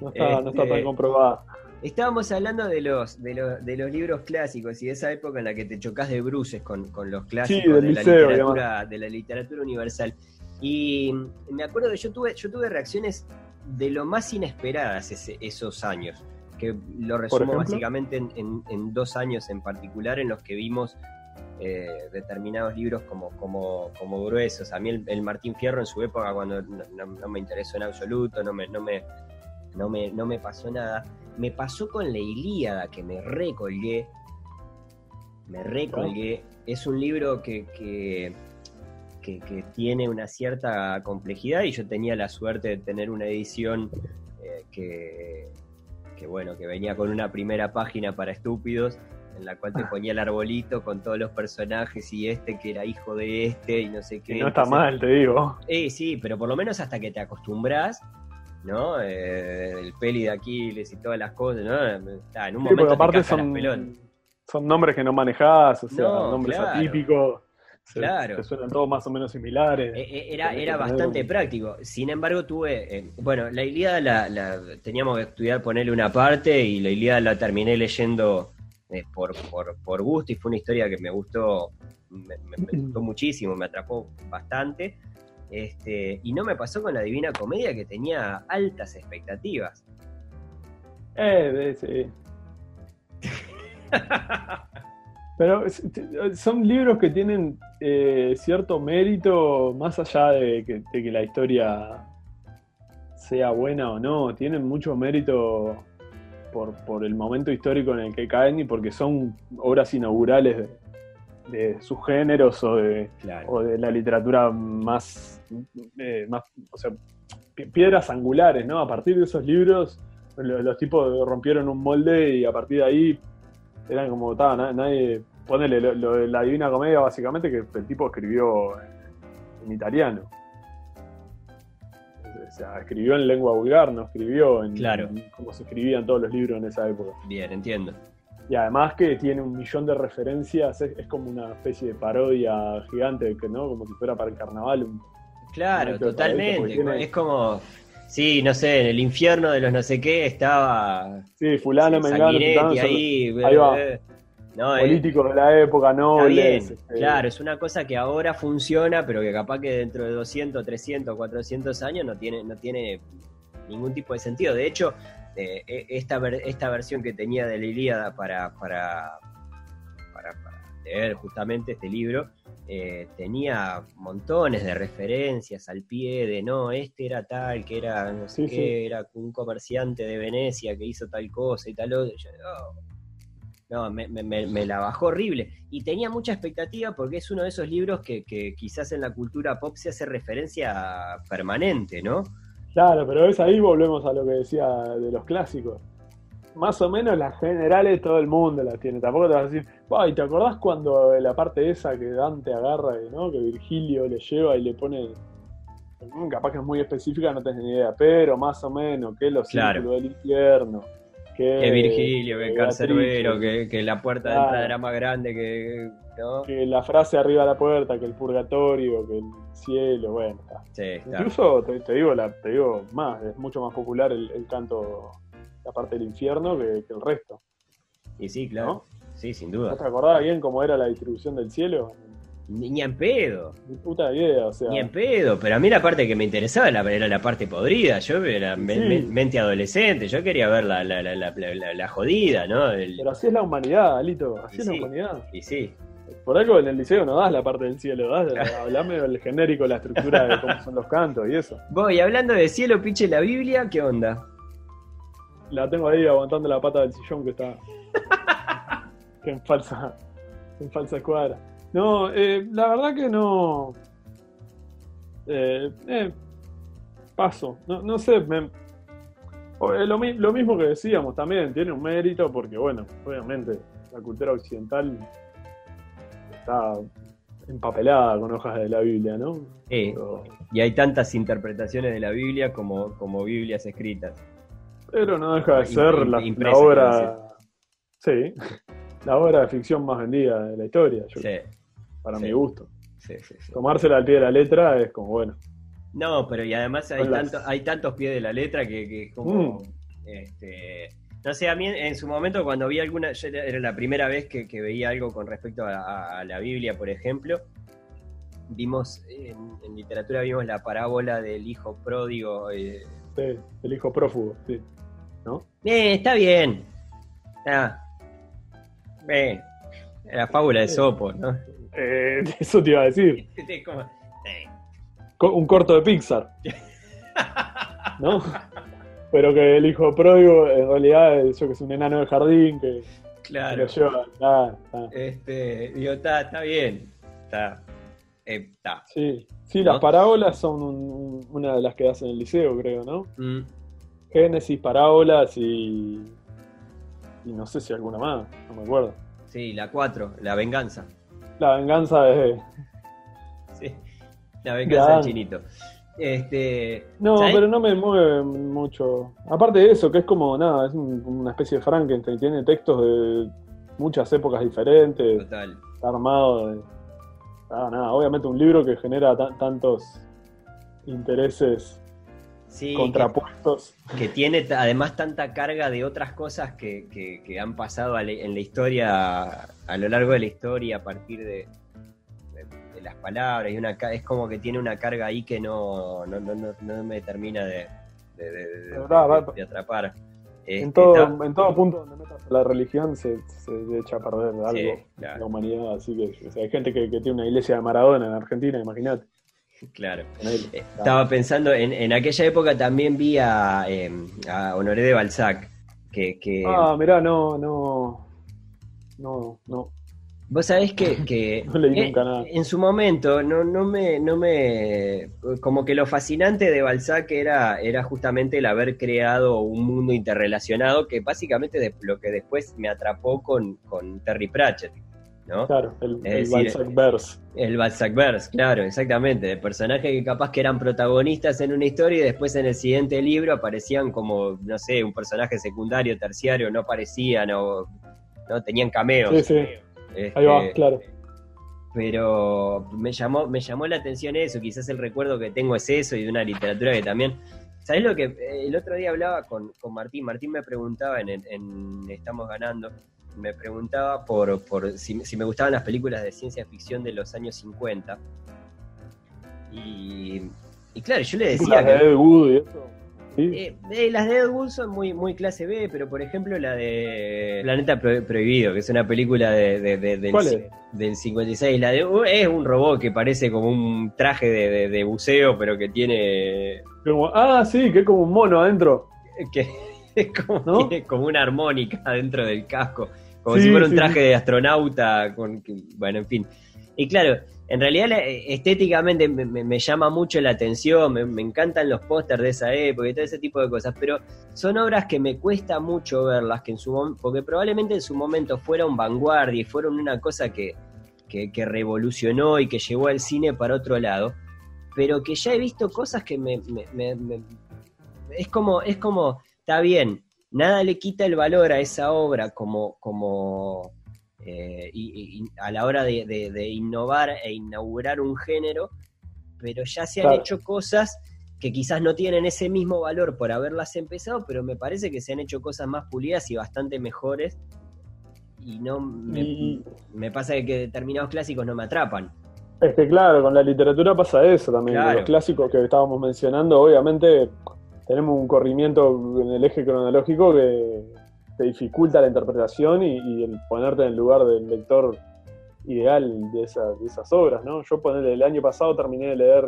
No está, no está tan este, comprobada. Estábamos hablando de los, de los, de los libros clásicos y de esa época en la que te chocas de bruces con, los clásicos de, la literatura, de la literatura universal. Y me acuerdo que yo tuve, yo tuve reacciones de lo más inesperadas esos años, que lo resumo básicamente en, dos años en particular en los que vimos eh, determinados libros como, como, como gruesos. A mí el, Martín Fierro en su época, cuando no, me interesó en absoluto, no me, no, me, no, me, no me pasó nada. Me pasó con la Ilíada, que me recolgué. Me recolgué. Es un libro que que, tiene una cierta complejidad y yo tenía la suerte de tener una edición eh, que, bueno, que venía con una primera página para estúpidos en la cual te ah. ponía el arbolito con todos los personajes y este que era hijo de este y no sé qué. no está mal, te digo. Eh, sí, pero por lo menos hasta que te acostumbras, ¿no? Eh, el peli de Aquiles y todas las cosas, ¿no? en un Sí, momento te son, pelón. son nombres que no manejás, o sea, No, nombres claro. atípicos. Se, Claro. te suenan todos más o menos similares. Eh, eh, Era, era bastante un- práctico. Sin embargo, tuve. eh, bueno, la Ilíada la, la- teníamos que estudiar, ponerle una parte, y la Ilíada la terminé leyendo eh, por, por, por gusto, y fue una historia que me gustó, me, me- me gustó muchísimo, me atrapó bastante. Este, y no me pasó con la Divina Comedia, que tenía altas expectativas. Eh, de- sí. Pero son libros que tienen eh, cierto mérito más allá de que, de que la historia sea buena o no. Tienen mucho mérito por, por el momento histórico en el que caen y porque son obras inaugurales de, de sus géneros o de, Claro. o de la literatura más, eh, más o sea, pi- piedras angulares, ¿no? A partir de esos libros, lo- los, tipos rompieron un molde y a partir de ahí eran como, ta, na- nadie, ponele lo, lo de la Divina Comedia básicamente que el tipo escribió en, en italiano. O sea, escribió en lengua vulgar, no escribió en, Claro. en cómo se escribían todos los libros en esa época. Bien, entiendo. Y además que tiene un millón de referencias, es, es como una especie de parodia gigante, que no, como si fuera para el carnaval. un- Claro, totalmente. Es como. Sí, no sé, en el infierno de los no sé qué estaba Sí, fulano, mengano, ahí. ahí va. No, políticos de la época, bien, este, claro, es una cosa que ahora funciona, pero que capaz que dentro de 200, 300, 400 años no tiene, no tiene ningún tipo de sentido. De hecho, eh, eh, esta, esta versión que tenía de la Ilíada para, para leer justamente este libro, eh, tenía montones de referencias al pie de no, este era tal, que era no sé Sí, qué, sí. era un comerciante de Venecia que hizo tal cosa y tal otra. Y yo, "Oh". No, me, me- me- me la bajó horrible. Y tenía mucha expectativa porque es uno de esos libros que, que quizás en la cultura pop se hace referencia permanente, ¿no? Claro, pero es ahí volvemos a lo que decía de los clásicos. Más o menos las generales todo el mundo las tiene. Tampoco te vas a decir, "Ay, ¿te acordás cuando la parte esa que Dante agarra, y, ¿no? Que Virgilio le lleva y le pone. Capaz que es muy específica, no tenés ni idea, pero más o menos, que los Claro. círculos del infierno, que, Que Virgilio, que Beatriz, Cancerbero, que, que la puerta de Claro. entrada era más grande que. ¿no? que la frase arriba de la puerta, que el purgatorio, que el cielo, bueno, está. Sí, está. Incluso te, te digo la, te digo más, es mucho más popular el, el canto, la parte del infierno que, que el resto. Y sí, claro. Sí, sin duda. ¿No te acordás bien cómo era la distribución del cielo? Ni, ni en pedo. Ni puta idea, o sea. Ni en pedo, pero a mí la parte que me interesaba era, era la parte podrida. Yo era me- Sí. me- mente adolescente, yo quería ver la, la, la, jodida, ¿no? El- Pero así es la humanidad, Alito, así Y es la humanidad. y sí, Por algo en el liceo no das la parte del cielo, das, hablame del genérico, la estructura de cómo son los cantos y eso. Voy, hablando de cielo, piche la Biblia, ¿qué onda? La tengo ahí aguantando la pata del sillón que está. que en falsa. En falsa escuadra. No, eh, la verdad que no. Eh, eh, paso. No, no sé. me- lo, lo mismo que decíamos también, tiene un mérito porque, bueno, obviamente la cultura occidental está empapelada con hojas de la Biblia, ¿no? Pero, y hay tantas interpretaciones de la Biblia como, como Biblias escritas. pero no deja de ser la, la obra. Sí, la obra de ficción más vendida de la historia, yo- Sí, para sí. mi gusto. sí, sí, sí. Tomársela al pie de la letra es como, bueno. No, pero y además hay, Son las- tanto, hay tantos pies de la letra que, que es como. Mm. Este, no sé, a mí en, su momento cuando vi alguna. yo era, la primera vez que, que veía algo con respecto a, a- a la Biblia, por ejemplo. Vimos, en, en literatura vimos la parábola del hijo pródigo. eh, Sí, el hijo prófugo, sí. ¿No? Eh, está bien. Ah. Eh, la fábula de Sopo, ¿no? Eh, eso te iba a decir. Eh, Un corto de Pixar. ¿No? Pero que el hijo pródigo en realidad es yo que es un enano de jardín que, claro. lo lleva. Ah, ah. Este, digo, está, está bien. Está. eh, está. Sí, sí, ¿No? las parábolas son un- una de las que hacen en el liceo, creo, ¿no? Mm, Génesis, parábolas y. Y no sé si alguna más, no me acuerdo. sí, la 4, la venganza. La venganza de. Sí. La venganza del chinito. Este, no, pero no me mueve mucho. Aparte de eso, que es como nada, es una especie de Frankenstein, tiene textos de muchas épocas diferentes. Total. Está armado de. Ah, nada, obviamente un libro que genera tantos intereses contrapuestos. Que, tiene además tanta carga de otras cosas que, que, han pasado en la historia, a lo largo de la historia, a partir de, las palabras. Y una, es como que tiene una carga ahí que no, no, no, no me termina de, de, atrapar. En este, todo, en todo punto donde metas la religión se, se echa a perder algo la humanidad. Así que hay gente que, que, tiene una iglesia de Maradona en Argentina, imagínate. Claro. Eh, estaba pensando, en, en, aquella época también vi a, em, a Honoré de Balzac. Que, que... Ah, mirá, no, no. No, no. Vos sabés que, que no leí nunca nada. en su momento no, no, me, no me. Como que lo fascinante de Balzac era, era justamente el haber creado un mundo interrelacionado que básicamente de, lo que después me atrapó con, con Terry Pratchett. Claro, el, el Balzac Verse. El Balzac Verse, claro, exactamente. De personajes que capaz que eran protagonistas en una historia y después en el siguiente libro aparecían como, no sé, un personaje secundario, terciario, no aparecían o no tenían cameos. Sí, sí. Ahí va, este, claro. Pero me llamó, me llamó la atención eso, quizás el recuerdo que tengo es eso y de una literatura que también. ¿Sabes lo que el otro día hablaba con, Martín? Martín me preguntaba en Estamos Ganando me preguntaba por, por si, me gustaban las películas de ciencia ficción de los años 50. Y, y claro, yo le decía... Las de Ed Wood y eso. Eh, eh, las de Ed Wood son muy, muy clase B, pero por ejemplo la de Planeta Prohibido, que es una película de, del, del, 56. La de, es un robot que parece como un traje de, buceo, pero que tiene... ah, sí, que es como un mono adentro. Que es como, tiene como una armónica dentro del casco como si fuera un traje de astronauta, con, bueno, en fin. Y claro, en realidad estéticamente me, llama mucho la atención, me, encantan los pósters de esa época y todo ese tipo de cosas, pero son obras que me cuesta mucho verlas, que en su porque probablemente en su momento fueron vanguardia y fueron una cosa que, que, que revolucionó y que llevó al cine para otro lado, pero que ya he visto cosas que me, es como, es como, está bien, nada le quita el valor a esa obra como, como eh, y, a la hora de, innovar e inaugurar un género, pero ya se han hecho cosas que quizás no tienen ese mismo valor por haberlas empezado, pero me parece que se han hecho cosas más pulidas y bastante mejores. Y no me, pasa que determinados clásicos no me atrapan. Es que claro, con la literatura pasa eso también. Los clásicos que estábamos mencionando, obviamente tenemos un corrimiento en el eje cronológico que te dificulta la interpretación y, el ponerte en el lugar del lector ideal de, esas obras, ¿no? Yo el año pasado terminé de leer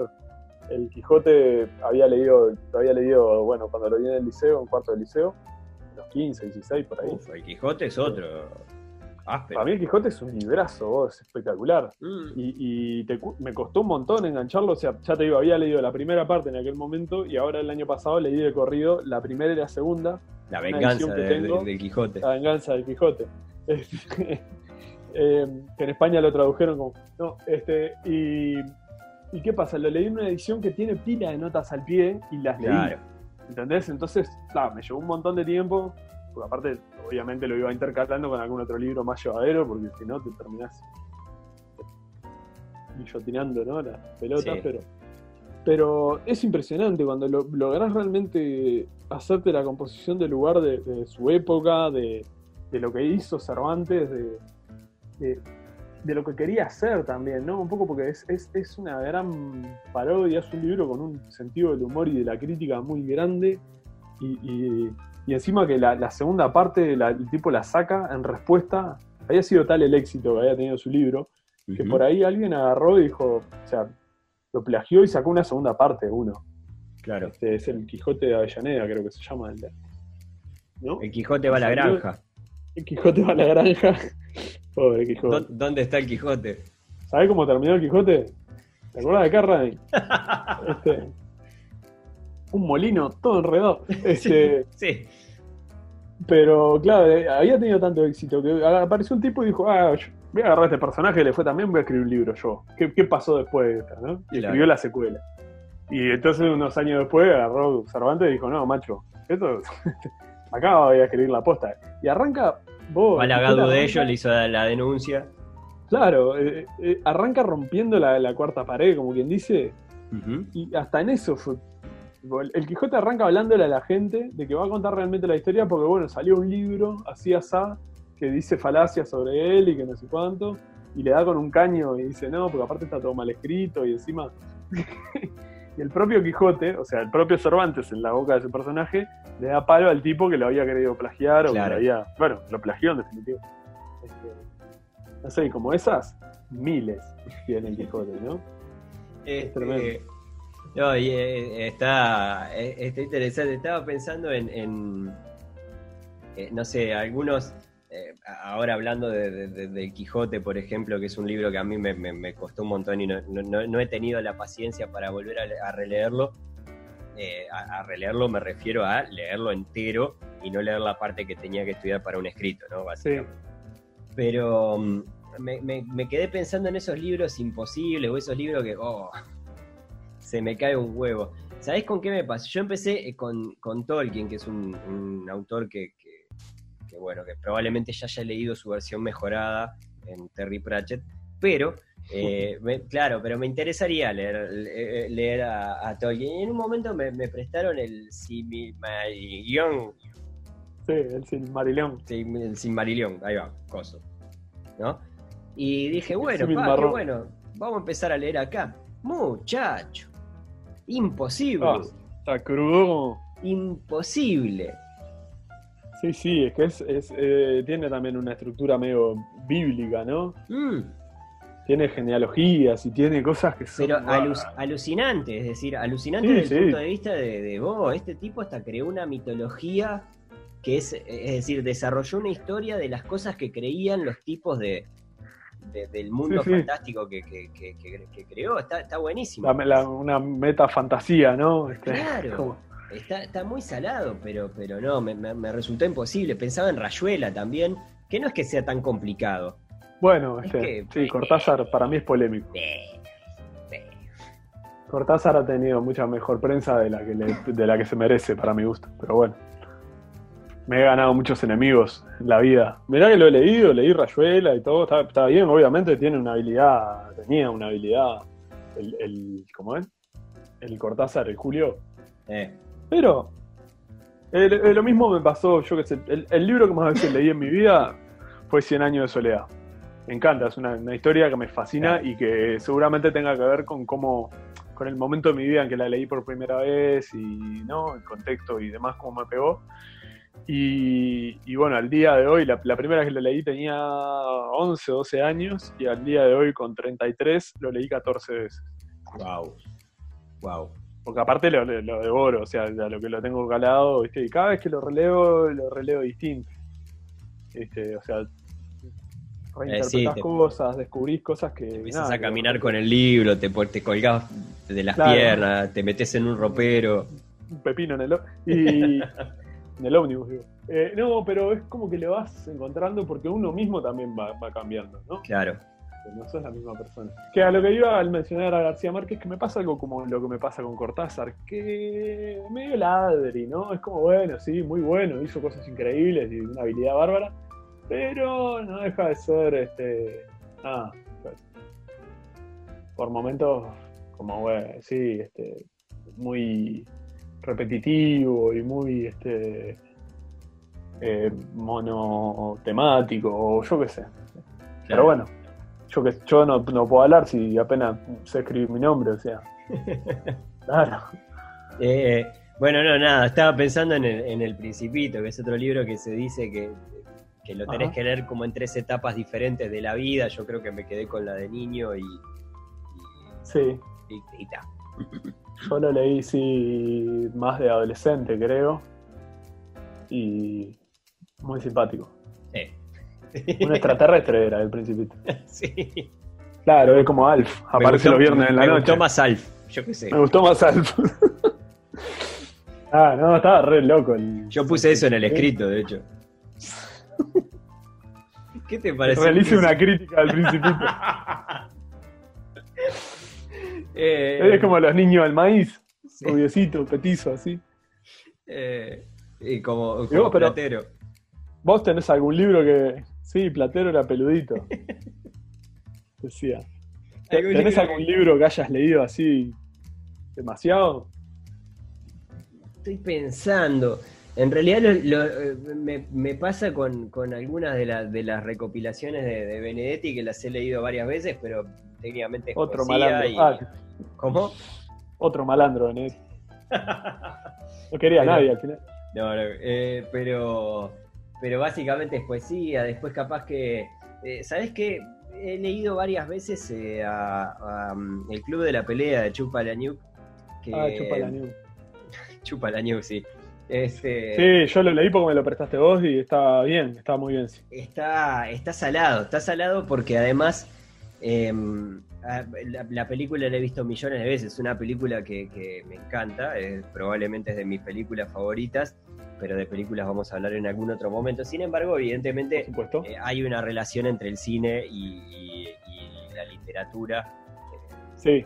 El Quijote, había leído, había leído, bueno, cuando lo vi en el liceo, en cuarto de liceo, los 15, 16, por ahí. el Quijote es otro. Para mí el Quijote es un librazo, es espectacular. Mm. Y, me costó un montón engancharlo. O sea, ya te digo, había leído la primera parte en aquel momento y ahora el año pasado leí de corrido la primera y la segunda. La venganza del Quijote. La venganza del Quijote. Eh, que en España lo tradujeron como. No, este. Y, ¿Y qué pasa? Lo leí en una edición que tiene pila de notas al pie y las leí. ¿Entendés? Entonces, claro, me llevó un montón de tiempo porque aparte, obviamente lo iba intercalando con algún otro libro más llevadero, porque si no te terminás guillotinando ¿no? las pelotas, pero. Pero es impresionante cuando lo, lográs realmente hacerte la composición del lugar de, su época, de, lo que hizo Cervantes, de, de, lo que quería hacer también, ¿no? Un poco porque es, es, una gran parodia, es un libro con un sentido del humor y de la crítica muy grande. y, y encima que la, segunda parte el tipo la saca en respuesta, había sido tal el éxito que había tenido su libro, que por ahí alguien agarró y dijo, o sea, lo plagió y sacó una segunda parte, uno. Claro. Este es el Quijote de Avellaneda, creo que se llama. El, ¿no? el Quijote va a la granja. El Quijote va a la granja. Pobre Quijote. ¿Dónde está el Quijote? ¿Sabés cómo terminó el Quijote? ¿Te acuerdas de Carradine? este, un molino todo enredado. Este, sí. Pero claro, eh, había tenido tanto éxito que apareció un tipo y dijo, ah, voy a agarrar a este personaje, le fue también, voy a escribir un libro yo. ¿Qué, pasó después de esta, no? Y escribió la secuela. Y entonces unos años después agarró Cervantes y dijo, no, macho, esto acá voy a escribir la posta. Y arranca vos. Halagado de ellos le hizo la, denuncia. Claro, eh, eh, arranca rompiendo la, cuarta pared, como quien dice. Y hasta en eso fue. El Quijote arranca hablándole a la gente de que va a contar realmente la historia porque, bueno, salió un libro, así asá, que dice falacias sobre él y que no sé cuánto, y le da con un caño y dice, no, porque aparte está todo mal escrito y encima... y el propio Quijote, o sea, el propio Cervantes en la boca de ese personaje, le da palo al tipo que lo había querido plagiar o que lo había... Bueno, lo plagió en definitiva. Este, no sé, como esas, miles tiene el Quijote, ¿no? es este, tremendo. No, y eh, está, eh, está interesante. Estaba pensando en, eh, no sé, algunos eh, ahora hablando de, Quijote, por ejemplo, que es un libro que a mí me, costó un montón y no, he tenido la paciencia para volver a, releerlo. Eh, a, releerlo me refiero a leerlo entero y no leer la parte que tenía que estudiar para un escrito, ¿no? Pero mm, me, quedé pensando en esos libros imposibles o esos libros que, oh, se me cae un huevo. ¿Sabés con qué me pasó? Yo empecé con, Tolkien, que es un, autor que bueno, que probablemente ya haya leído su versión mejorada en Terry Pratchett, pero, eh, claro, pero me interesaría leer, leer a, Tolkien. Y en un momento me, prestaron el Silmarillion. Sí, el Silmarillion. Sí, el Silmarillion, ahí va, coso. ¿No? Y dije, bueno, pa, qué bueno, vamos a empezar a leer acá. Muchacho, imposible. Ah, está crudo. Imposible. Sí, sí, es que es, eh, tiene también una estructura medio bíblica, ¿no? Mm. Tiene genealogías y tiene cosas que son. Pero alucinante, es decir, alucinante desde el punto de vista de, de oh, este tipo hasta creó una mitología que es, es decir, desarrolló una historia de las cosas que creían los tipos de, del mundo fantástico que, creó. Está, está buenísimo. una meta fantasía, ¿no? Este, claro. Está, muy salado, pero, pero no, me, resultó imposible. Pensaba en Rayuela también, que no es que sea tan complicado. Bueno, este, sí, Cortázar para mí es polémico. Cortázar ha tenido mucha mejor prensa de la que de la que se merece para mi gusto, pero bueno. Me he ganado muchos enemigos en la vida. Mirá que lo he leído, leí Rayuela y todo, está, bien, obviamente tiene una habilidad, tenía una habilidad, el, el ¿cómo es? El Cortázar, el Julio. Eh. Pero eh, lo mismo me pasó, yo que sé, el, libro que más veces leí en mi vida fue Cien años de soledad. Me encanta, es una, historia que me fascina y que seguramente tenga que ver con cómo, con el momento de mi vida en que la leí por primera vez y no, el contexto y demás, cómo me pegó. Y, bueno, al día de hoy, la, la, primera vez que lo leí tenía 11 o 12 años y al día de hoy con 33 lo leí 14 veces. Wow. Wow. Porque aparte lo, devoro, o sea, lo que lo tengo calado, ¿viste? Y cada vez que lo releo, lo releo distinto. ¿Viste? O sea, reinterpretás eh, cosas, descubrís cosas que. Empiezas a caminar con el libro, te, te colgás de las piernas, te metes en un ropero. Un pepino en el, y, en el ómnibus, digo. Eh, no, pero es como que lo vas encontrando porque uno mismo también va, va cambiando, ¿no? Claro no sos la misma persona. Que a lo que iba al mencionar a García Márquez, que me pasa algo como lo que me pasa con Cortázar, que medio ladri, ¿no? Es como, bueno, sí, muy bueno, hizo cosas increíbles y una habilidad bárbara, pero no deja de ser, este, ah, por momentos, como, bueno, sí, este, muy repetitivo y muy, este, eh, monotemático, o yo qué sé. Pero bueno, yo que yo no, puedo hablar si apenas sé escribir mi nombre, o sea. claro. Eh, bueno, no, nada, estaba pensando en el, en el Principito, que es otro libro que se dice que, lo tenés que leer como en tres etapas diferentes de la vida. Yo creo que me quedé con la de niño y. sí. Y, ta. Yo lo leí, sí, más de adolescente, creo. Y muy simpático. Sí. Un extraterrestre era el principito. Sí. Claro, es como Alf. Aparece los viernes en la noche. Me gustó más Alf, yo qué sé. Me gustó más Alf. ah, no, estaba re loco. Yo puse eso en el escrito, de hecho. ¿Qué te parece? Realice una crítica al principito. Eh, es como los niños del maíz, sí. rubiecito, petizo, así. Eh, y como, como platero. ¿Vos tenés algún libro que. Sí, platero era peludito. Decía. ¿Tenés algún libro que hayas leído así demasiado? Estoy pensando. En realidad lo, me, pasa con, algunas de, de, las recopilaciones de, Benedetti que las he leído varias veces, pero técnicamente es Otro malandro. Ah, ¿Cómo? Otro malandro, Benedetti. no quería nadie al final. No, no eh, pero, pero básicamente es poesía. Después capaz que... Eh, ¿Sabes qué? He leído varias veces eh, a, mm, El Club de la Pelea de Chupa la Que, ah, Chupa la Chupa la sí. Este, sí, yo lo leí porque me lo prestaste vos y está bien, está muy bien. Está, está salado, está salado porque además em, la, película la he visto millones de veces, es una película que, me encanta, probablemente es de mis películas favoritas, pero de películas vamos a hablar en algún otro momento. Sin embargo, evidentemente eh, hay una relación entre el cine y, la literatura. sí.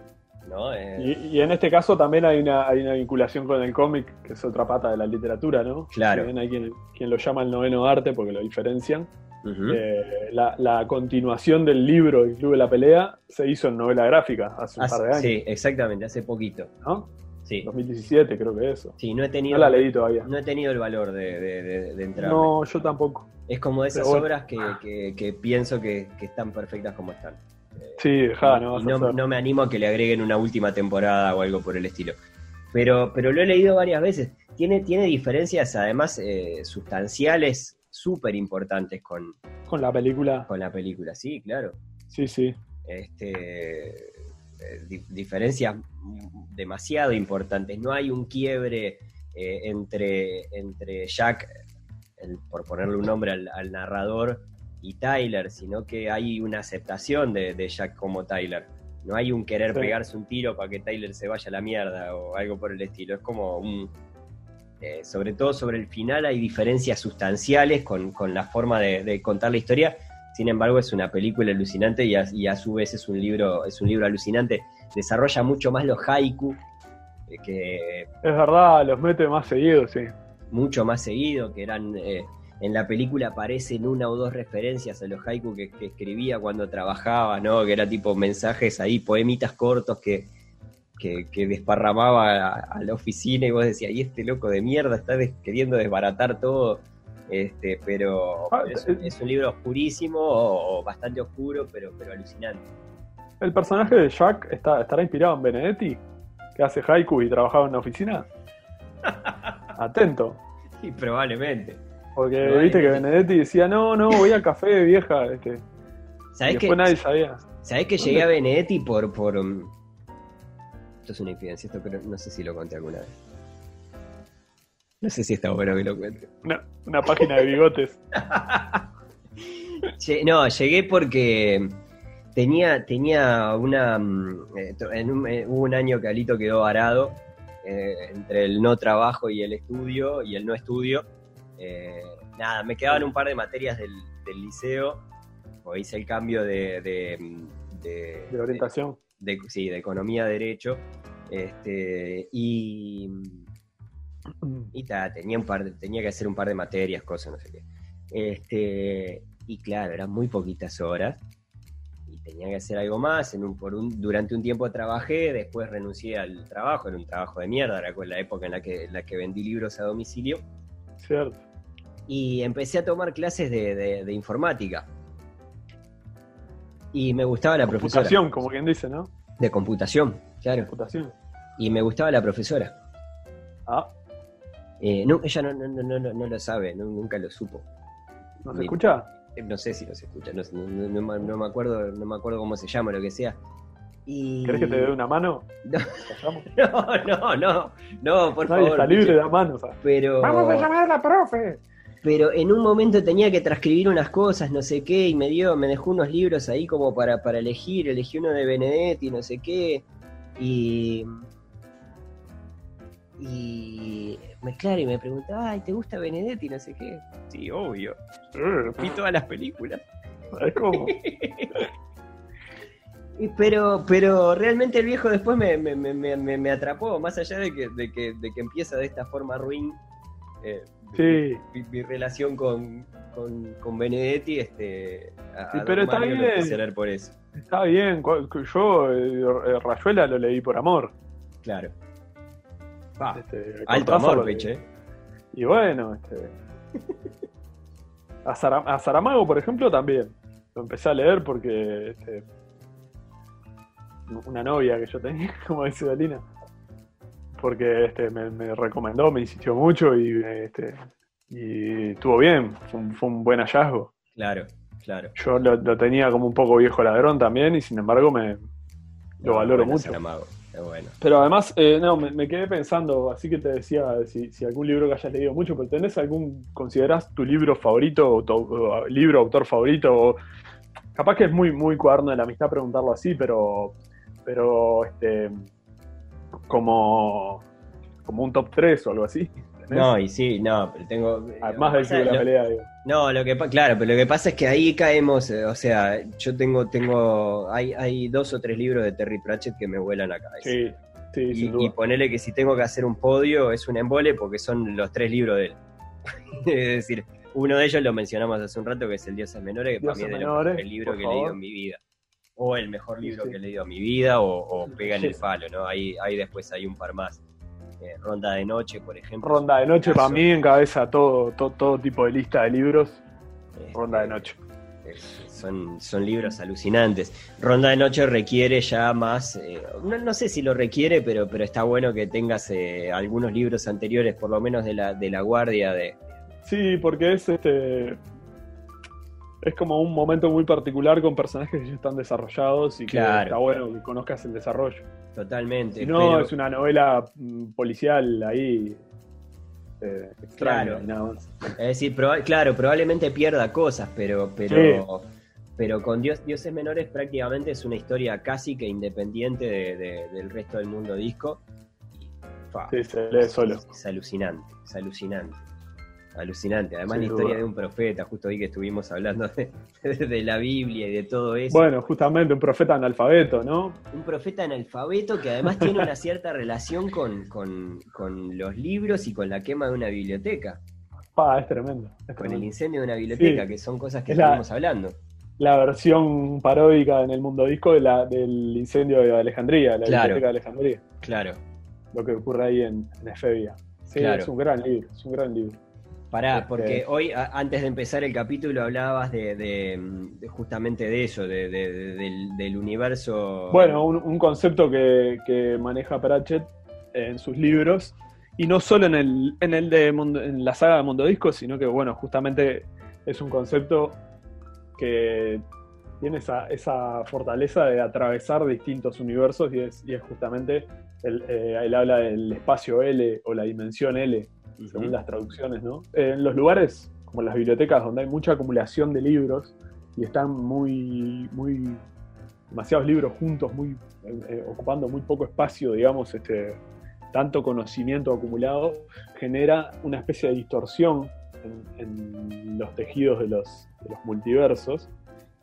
Eh, y, en este caso también hay una, hay una vinculación con el cómic, que es otra pata de la literatura, ¿no? Claro. También hay quien, lo llama el noveno arte porque lo diferencian. Eh, la, continuación del libro El Club de la Pelea se hizo en novela gráfica hace un par de años. Sí, exactamente, hace poquito. ¿No? Sí. 2017 creo que eso. Sí, no he tenido. No la leí todavía. No he tenido el valor de, entrar. No, yo tampoco. Es como de esas obras que, pienso que, están perfectas como están. Sí, no. no, me animo a que le agreguen una última temporada o algo por el estilo. Pero, pero lo he leído varias veces. Tiene, tiene diferencias, además, eh, sustanciales súper importantes con, con la película. Con la película, sí, claro. Sí, sí. Este, eh, diferencias demasiado importantes. No hay un quiebre eh, entre, entre Jack, por ponerle un nombre al narrador, y Tyler, sino que hay una aceptación de, Jack como Tyler. No hay un querer pegarse un tiro para que Tyler se vaya a la mierda o algo por el estilo. Es como un. Eh, sobre todo sobre el final hay diferencias sustanciales con, la forma de, contar la historia. Sin embargo, es una película alucinante y a, su vez es un libro, es un libro alucinante. Desarrolla mucho más los haiku. Eh, que, es verdad, los mete más seguido, sí. Mucho más seguido, que eran. Eh, en la película aparecen una o dos referencias a los haiku que, escribía cuando trabajaba, ¿no? Que era tipo mensajes ahí, poemitas cortos que, que, desparramaba a, la oficina y vos decías, y este loco de mierda está queriendo desbaratar todo. Este, pero, ah, eh, es, un libro oscurísimo o, bastante oscuro, pero, pero alucinante. ¿El personaje de Jack está, estará inspirado en Benedetti? Que hace haiku y trabajaba en la oficina. Atento. Sí, probablemente. Porque viste que Benedetti decía, no, no, voy al café, vieja. Este. ¿Sabés que, nadie sabía. ¿Sabés que llegué a Benedetti por, por. Esto es una infidencia, esto pero no sé si lo conté alguna vez. No sé si está bueno que lo cuente. Una, página de bigotes. no, llegué porque tenía, tenía una. Mm, eh, en un, eh, hubo un año que Alito quedó varado eh, entre el no trabajo y el estudio y el no estudio eh, nada, me quedaban un par de materias del, liceo, o hice el cambio de... De, orientación. De, sí, de economía, derecho. Este, y y tenía, un par tenía que hacer un par de materias, cosas, no sé qué. Este, y claro, eran muy poquitas horas y tenía que hacer algo más. En un, por un, durante un tiempo trabajé, después renuncié al trabajo, era un trabajo de mierda, era la época en la que, en la que vendí libros a domicilio. Cierto y empecé a tomar clases de, informática. Y me gustaba la profesora. Computación, como quien dice, ¿no? De computación, claro. Computación. Y me gustaba la profesora. Ah. Eh, no, ella no, no, no, no, lo sabe, nunca lo supo. ¿No se escucha? Eh, no sé si no se escucha, no, me acuerdo, no me acuerdo cómo se llama, lo que sea. Y... ¿Querés que te dé una mano? No, no, no, no, por favor. está libre de mano, Pero... Vamos a llamar a la profe pero en un momento tenía que transcribir unas cosas, no sé qué, y me dio, me dejó unos libros ahí como para, para elegir, elegí uno de Benedetti, no sé qué, y y me claro, y me preguntaba, ay, ¿te gusta Benedetti? No sé qué. Sí, obvio. Vi todas las películas. ¿Sabes cómo? Pero, pero realmente el viejo después me, me, me, me atrapó, más allá de que, de, que, de que empieza de esta forma ruin. Eh, sí. mi, relación con, con, con, Benedetti, este, sí, pero está bien. por eso. Está bien, yo eh, Rayuela lo leí por amor. Claro. este, alto amor, Peche. Y bueno, este, a, a, Saramago, por ejemplo, también. Lo empecé a leer porque este, una novia que yo tenía, como dice Dalina, porque este, me, recomendó, me insistió mucho y, este, y estuvo bien, fue un, buen hallazgo. Claro, claro. Yo lo, tenía como un poco viejo ladrón también y sin embargo me lo valoro mucho. Bueno. Pero además, eh, no, me, quedé pensando, así que te decía, si, algún libro que hayas leído mucho, pero ¿tenés algún, considerás tu libro favorito o tu libro, autor favorito? capaz que es muy, muy cuaderno de la amistad preguntarlo así, pero pero este como, como un top 3 o algo así. No, y sí, no, pero tengo. Además del de la pelea, digo. No, lo que claro, pero lo que pasa es que ahí caemos, eh, o sea, yo tengo, tengo, hay, hay dos o tres libros de Terry Pratchett que me vuelan la cabeza. Sí, sí, y, y ponerle que si tengo que hacer un podio es un embole porque son los tres libros de él. es decir, uno de ellos lo mencionamos hace un rato que es El Dioses Menores, que para mí es el libro que he leído en mi vida o el mejor libro que he leído en mi vida, o, Pega en el palo, ¿no? Ahí, ahí después hay un par más. Eh, Ronda de Noche, por ejemplo. Ronda de Noche para mí encabeza todo, todo, todo, tipo de lista de libros. Este, Ronda de Noche. Son, son libros alucinantes. Ronda de Noche requiere ya más, eh, no, sé si lo requiere, pero, pero está bueno que tengas eh, algunos libros anteriores, por lo menos de la, de la guardia de... Sí, porque es este es como un momento muy particular con personajes que ya están desarrollados y que está bueno que conozcas el desarrollo. Totalmente. Si no, es una novela mm, policial ahí. Eh, claro. Es decir, claro, probablemente pierda cosas, pero, pero, pero con Dios, Dioses Menores prácticamente es una historia casi que independiente del resto del mundo disco. sí, se lee solo. es alucinante, es alucinante. Alucinante. Además, la historia de un profeta, justo hoy que estuvimos hablando de, la Biblia y de todo eso. Bueno, justamente un profeta analfabeto, ¿no? Un profeta analfabeto que además tiene una cierta relación con, los libros y con la quema de una biblioteca. Pa, es tremendo. con el incendio de una biblioteca, que son cosas que estamos hablando. La versión paródica en el mundo disco de la, del incendio de Alejandría, la biblioteca de Alejandría. Claro. Lo que ocurre ahí en, en Efebia. Sí, es un gran libro, es un gran libro. Pará, este, porque hoy, antes de empezar el capítulo, hablabas de, justamente de eso, del, universo. Bueno, un, concepto que, maneja Pratchett en sus libros, y no solo en el, en el de en la saga de Mundo Disco, sino que, bueno, justamente es un concepto que tiene esa, esa fortaleza de atravesar distintos universos, y es, y es justamente, el, eh, él habla del espacio L o la dimensión L según las traducciones, ¿no? En los lugares como las bibliotecas donde hay mucha acumulación de libros y están muy, muy demasiados libros juntos, muy eh, eh, ocupando muy poco espacio, digamos, este, tanto conocimiento acumulado, genera una especie de distorsión en, los tejidos de los, multiversos.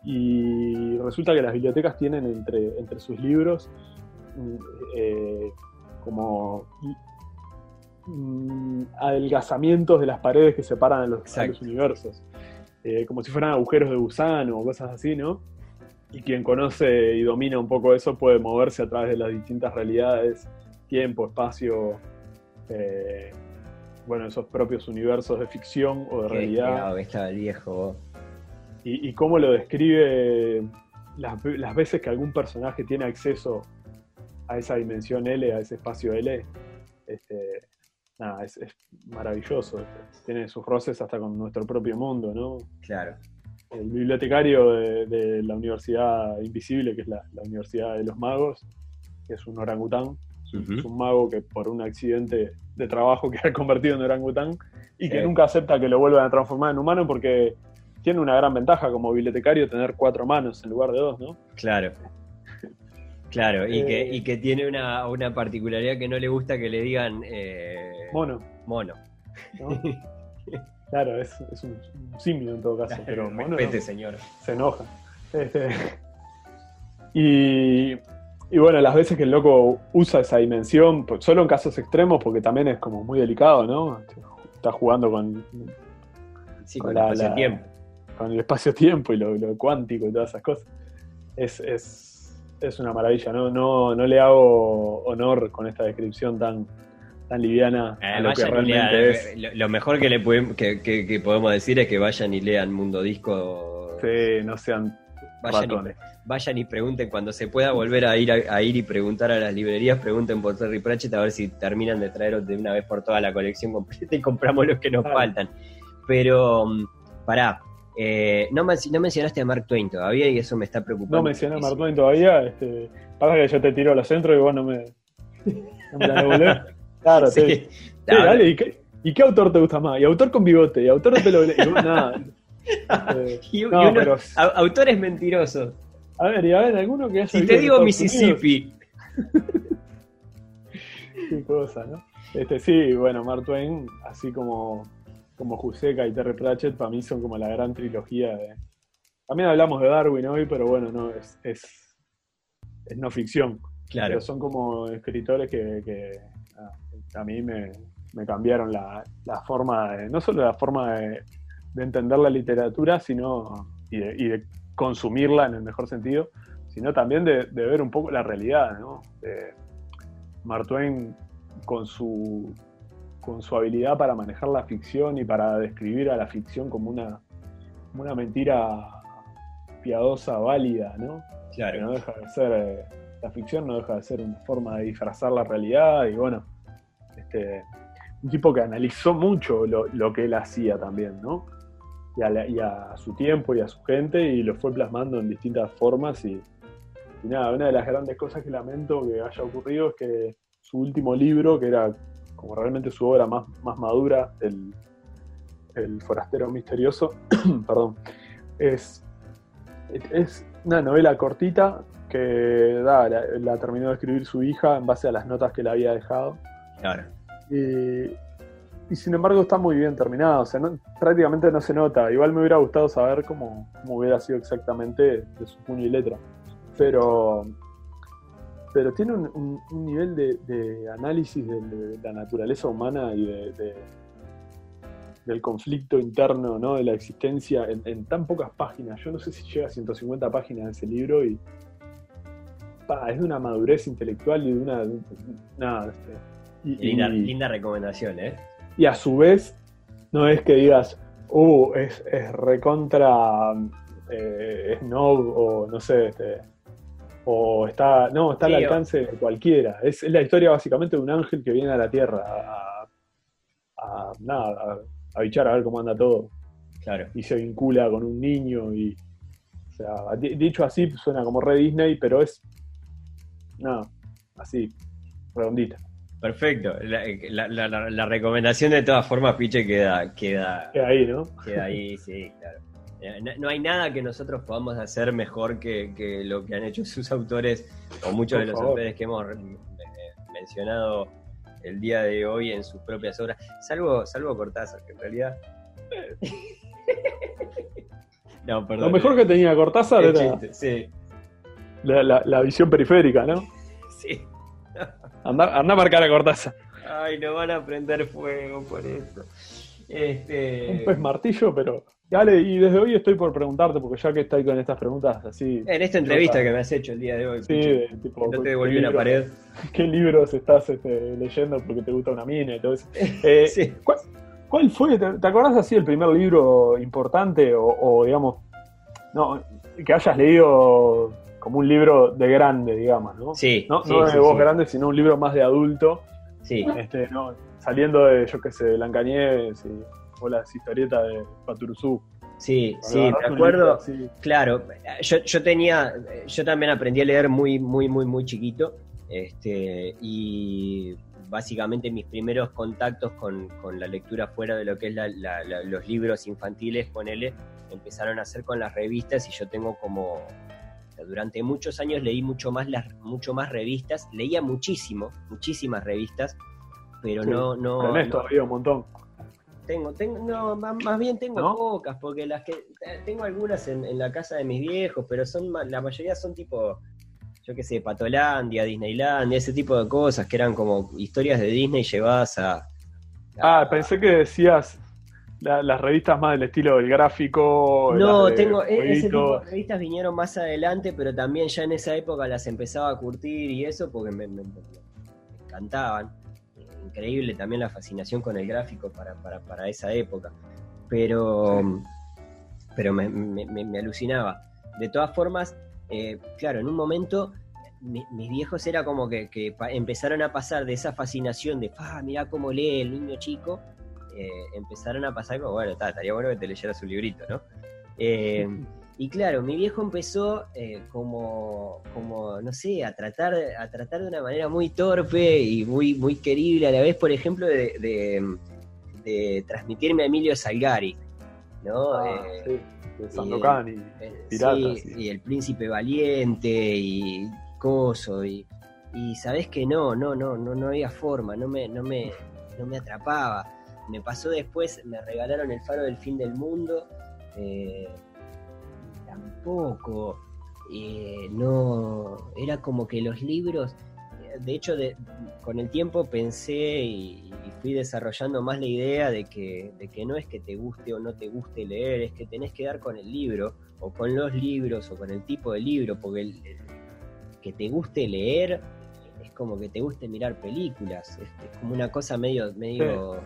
Y resulta que las bibliotecas tienen entre, entre sus libros mm, eh, como Mm, adelgazamientos de las paredes que separan a los, universos. Eh, como si fueran agujeros de gusano o cosas así, ¿no? Y quien conoce y domina un poco eso puede moverse a través de las distintas realidades, tiempo, espacio, eh, bueno, esos propios universos de ficción o de realidad. está el viejo. Y, cómo lo describe las, las veces que algún personaje tiene acceso a esa dimensión L, a ese espacio L, este, nada, es, maravilloso. Tiene sus roces hasta con nuestro propio mundo, ¿no? Claro. El bibliotecario de, la Universidad Invisible, que es la, Universidad de los Magos, que es un orangután. Es un mago que por un accidente de trabajo queda convertido en orangután y que nunca acepta que lo vuelvan a transformar en humano porque tiene una gran ventaja como bibliotecario tener cuatro manos en lugar de dos, ¿no? Claro. Claro, y, que, eh, y que tiene una, una, particularidad que no le gusta que le digan eh, mono. Mono. claro, es, es, un, simio en todo caso, pero mono señor. se enoja. Este, Y, y bueno, las veces que el loco usa esa dimensión, pues, solo en casos extremos, porque también es como muy delicado, ¿no? Está jugando con, sí, con, el espacio-tiempo. Con el espacio-tiempo y lo, cuántico y todas esas cosas. Es, es, es una maravilla, ¿no? ¿no? No le hago honor con esta descripción tan, tan liviana a lo que realmente es. Lo, mejor que, le podemos, que, podemos decir es que vayan y lean Mundo Disco. Sí, no sean vayan Y, vayan y pregunten cuando se pueda volver a ir a, ir y preguntar a las librerías, pregunten por Terry Pratchett a ver si terminan de traer de una vez por toda la colección completa y compramos los que nos faltan. Pero, mm, pará, eh, no, no, mencionaste a Mark Twain todavía y eso me está preocupando. No mencioné a Mark Twain todavía. Este, pasa que yo te tiro los centros y vos no me, no me la devolvés. Claro, sí. dale, ¿y qué, autor te gusta más? Y autor con bigote, y autor de pelo y nada. Este, y, no, pero... autores mentirosos. A ver, y a ver, alguno que haya. Si te digo Mississippi. qué cosa, ¿no? Este, sí, bueno, Mark Twain, así como, como Juseca y Terry Pratchett, para mí son como la gran trilogía de. También hablamos de Darwin hoy, pero bueno, no, es, es, es no ficción. Claro. Pero son como escritores que, a mí me, cambiaron la, forma, de, no solo la forma de, entender la literatura, sino y de, consumirla en el mejor sentido, sino también de, ver un poco la realidad, ¿no? Mark Twain con su, con su habilidad para manejar la ficción y para describir a la ficción como una, una mentira piadosa, válida, ¿no? Claro. no deja de ser, eh, la ficción no deja de ser una forma de disfrazar la realidad y bueno, este, un tipo que analizó mucho lo, que él hacía también, ¿no? Y a, su tiempo y a su gente y lo fue plasmando en distintas formas y, nada, una de las grandes cosas que lamento que haya ocurrido es que su último libro, que era como realmente su obra más, más madura, el, forastero misterioso, perdón, es, es una novela cortita que la, la, terminó de escribir su hija en base a las notas que le había dejado. Claro. Y, sin embargo está muy bien terminado, o sea, prácticamente no se nota. Igual me hubiera gustado saber cómo, hubiera sido exactamente de su puño y letra. Pero, pero tiene un, nivel de, análisis de, la naturaleza humana y de, del conflicto interno, ¿no? de la existencia en, tan pocas páginas. Yo no sé si llega a 150 páginas ese libro y es de una madurez intelectual y de una... nada, este, linda, recomendación, ¿eh? Y a su vez, no es que digas, uh, es, es recontra eh, snob o no sé, este, o está, no, está al alcance de cualquiera. Es, la historia básicamente de un ángel que viene a la Tierra a, a nada, a, bichar a ver cómo anda todo. Claro. Y se vincula con un niño y, o sea, dicho así suena como re Disney, pero es, no, así, redondita. Perfecto. La, recomendación de todas formas, Piche, queda, queda, queda ahí, ¿no? Queda ahí, sí, claro. Eh, no, hay nada que nosotros podamos hacer mejor que, lo que han hecho sus autores, o muchos de los autores que hemos mencionado el día de hoy en sus propias obras, salvo, salvo Cortázar, que en realidad. no, perdón. Lo mejor que tenía Cortázar era sí. la visión periférica, ¿no? Sí. Anda, anda a marcar a Cortázar. Ay, no van a prender fuego por esto. Este... Un pez martillo, pero. Dale, y desde hoy estoy por preguntarte, porque ya que estoy con estas preguntas así. En esta entrevista que me has hecho el día de hoy. Sí, tipo. No te devolví la pared. ¿Qué libros estás este, leyendo porque te gusta una mina y todo eso? Eh, sí. ¿cuál, fue? Te, acordás así el primer libro importante o, o, digamos. No, que hayas leído como un libro de grande, digamos, ¿no? Sí. No, de voz grande, sino un libro más de adulto. Sí. Este, ¿no? Saliendo de, yo qué sé, de Blancanieves o las historietas de Paturuzú. Sí, sí, me acuerdo. claro, yo, yo tenía, yo también aprendí a leer muy, muy, muy, muy chiquito. Este, y básicamente mis primeros contactos con, la lectura fuera de lo que es los libros infantiles, ponele, empezaron a hacer con las revistas y yo tengo como durante muchos años leí mucho más, las, mucho más revistas, leía muchísimo, muchísimas revistas, pero no... no Ernesto, había un montón. Tengo, tengo, no, más, bien tengo pocas, porque las que eh, tengo algunas en, la casa de mis viejos, pero son la mayoría son tipo yo qué sé, Patolandia, Disneylandia, ese tipo de cosas que eran como historias de Disney llevadas a... ah, pensé que decías las revistas más del estilo del gráfico. No, tengo e-, ese tipo de revistas vinieron más adelante, pero también ya en esa época las empezaba a curtir y eso porque me, encantaban. Increíble también la fascinación con el gráfico para, para, para esa época. Pero, pero me, me, alucinaba. De todas formas, eh, claro, en un momento mis viejos era como que, empezaron a pasar de esa fascinación de, ah, mirá cómo lee el niño chico, eh, empezaron a pasar como, bueno, estaría bueno que te leyera su librito, ¿no? Eh, y claro, mi viejo empezó eh, como, como, no sé, a tratar, a tratar de una manera muy torpe y muy, muy querible a la vez, por ejemplo, de, transmitirme a Emilio Salgari, ¿no? Ah, sí. Sandokan y, Piratas. y el Príncipe Valiente y Coso y, y sabés que no, no, no, no, no había forma, no me, no me, no me atrapaba me pasó después, me regalaron el faro del fin del mundo. Eh, tampoco. Eh, no. Era como que los libros. De hecho, con el tiempo pensé y, fui desarrollando más la idea de que, de que no es que te guste o no te guste leer, es que tenés que dar con el libro, o con los libros, o con el tipo de libro, porque el, que te guste leer es como que te guste mirar películas, es, como una cosa medio, medio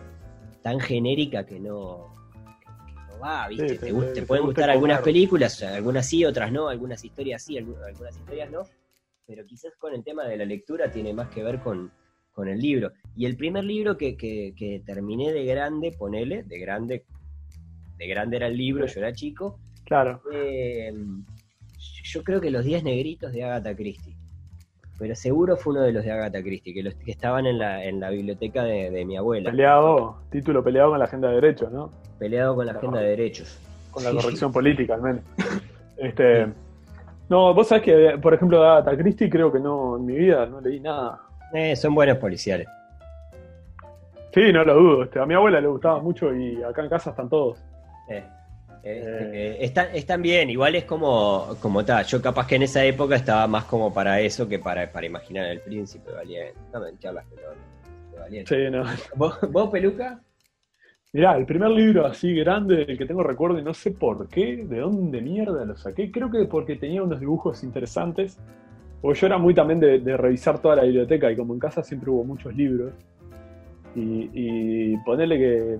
tan genérica que no, va, ¿viste? te, pueden gustar algunas películas, algunas sí, otras no, algunas historias sí, algunas historias no, pero quizás con el tema de la lectura tiene más que ver con, el libro. Y el primer libro que, que, terminé de grande, ponele, de grande, de grande era el libro, yo era chico. Claro. yo creo que Los Días Negritos de Agatha Christie pero seguro fue uno de los de Agatha Christie, que, los, que estaban en la, en la biblioteca de, mi abuela. Peleado, título peleado con la agenda de derechos, ¿no? Peleado con la agenda de derechos. Con la corrección política, al menos. Este, no, vos sabés que, por ejemplo, de Agatha Christie creo que no, en mi vida no leí nada. Eh, son buenos policiales. Sí, no lo dudo. Este, a mi abuela le gustaba mucho y acá en casa están todos. Eh. Eh, están, bien, igual es como, como tal. Yo capaz que en esa época estaba más como para eso que para, para imaginar el príncipe valiente. No me las pelotas. Sí, no. ¿Vos, Peluca? Mirá, el primer libro así grande el que tengo recuerdo y no sé por qué, de dónde mierda lo saqué. Creo que porque tenía unos dibujos interesantes. Porque yo era muy también de, revisar toda la biblioteca y como en casa siempre hubo muchos libros. Y, y ponerle que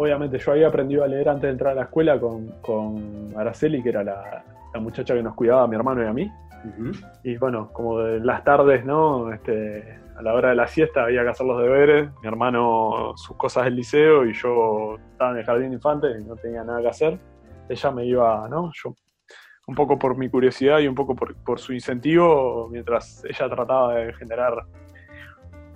obviamente yo había aprendido a leer antes de entrar a la escuela con, Araceli, que era la, muchacha que nos cuidaba, a mi hermano y a mí. Y bueno, como de las tardes, ¿no? Este, a la hora de la siesta había que hacer los deberes, mi hermano sus cosas del liceo y yo estaba en el jardín de infantes y no tenía nada que hacer. Ella me iba, ¿no? Yo un poco por mi curiosidad y un poco por, por su incentivo, mientras ella trataba de generar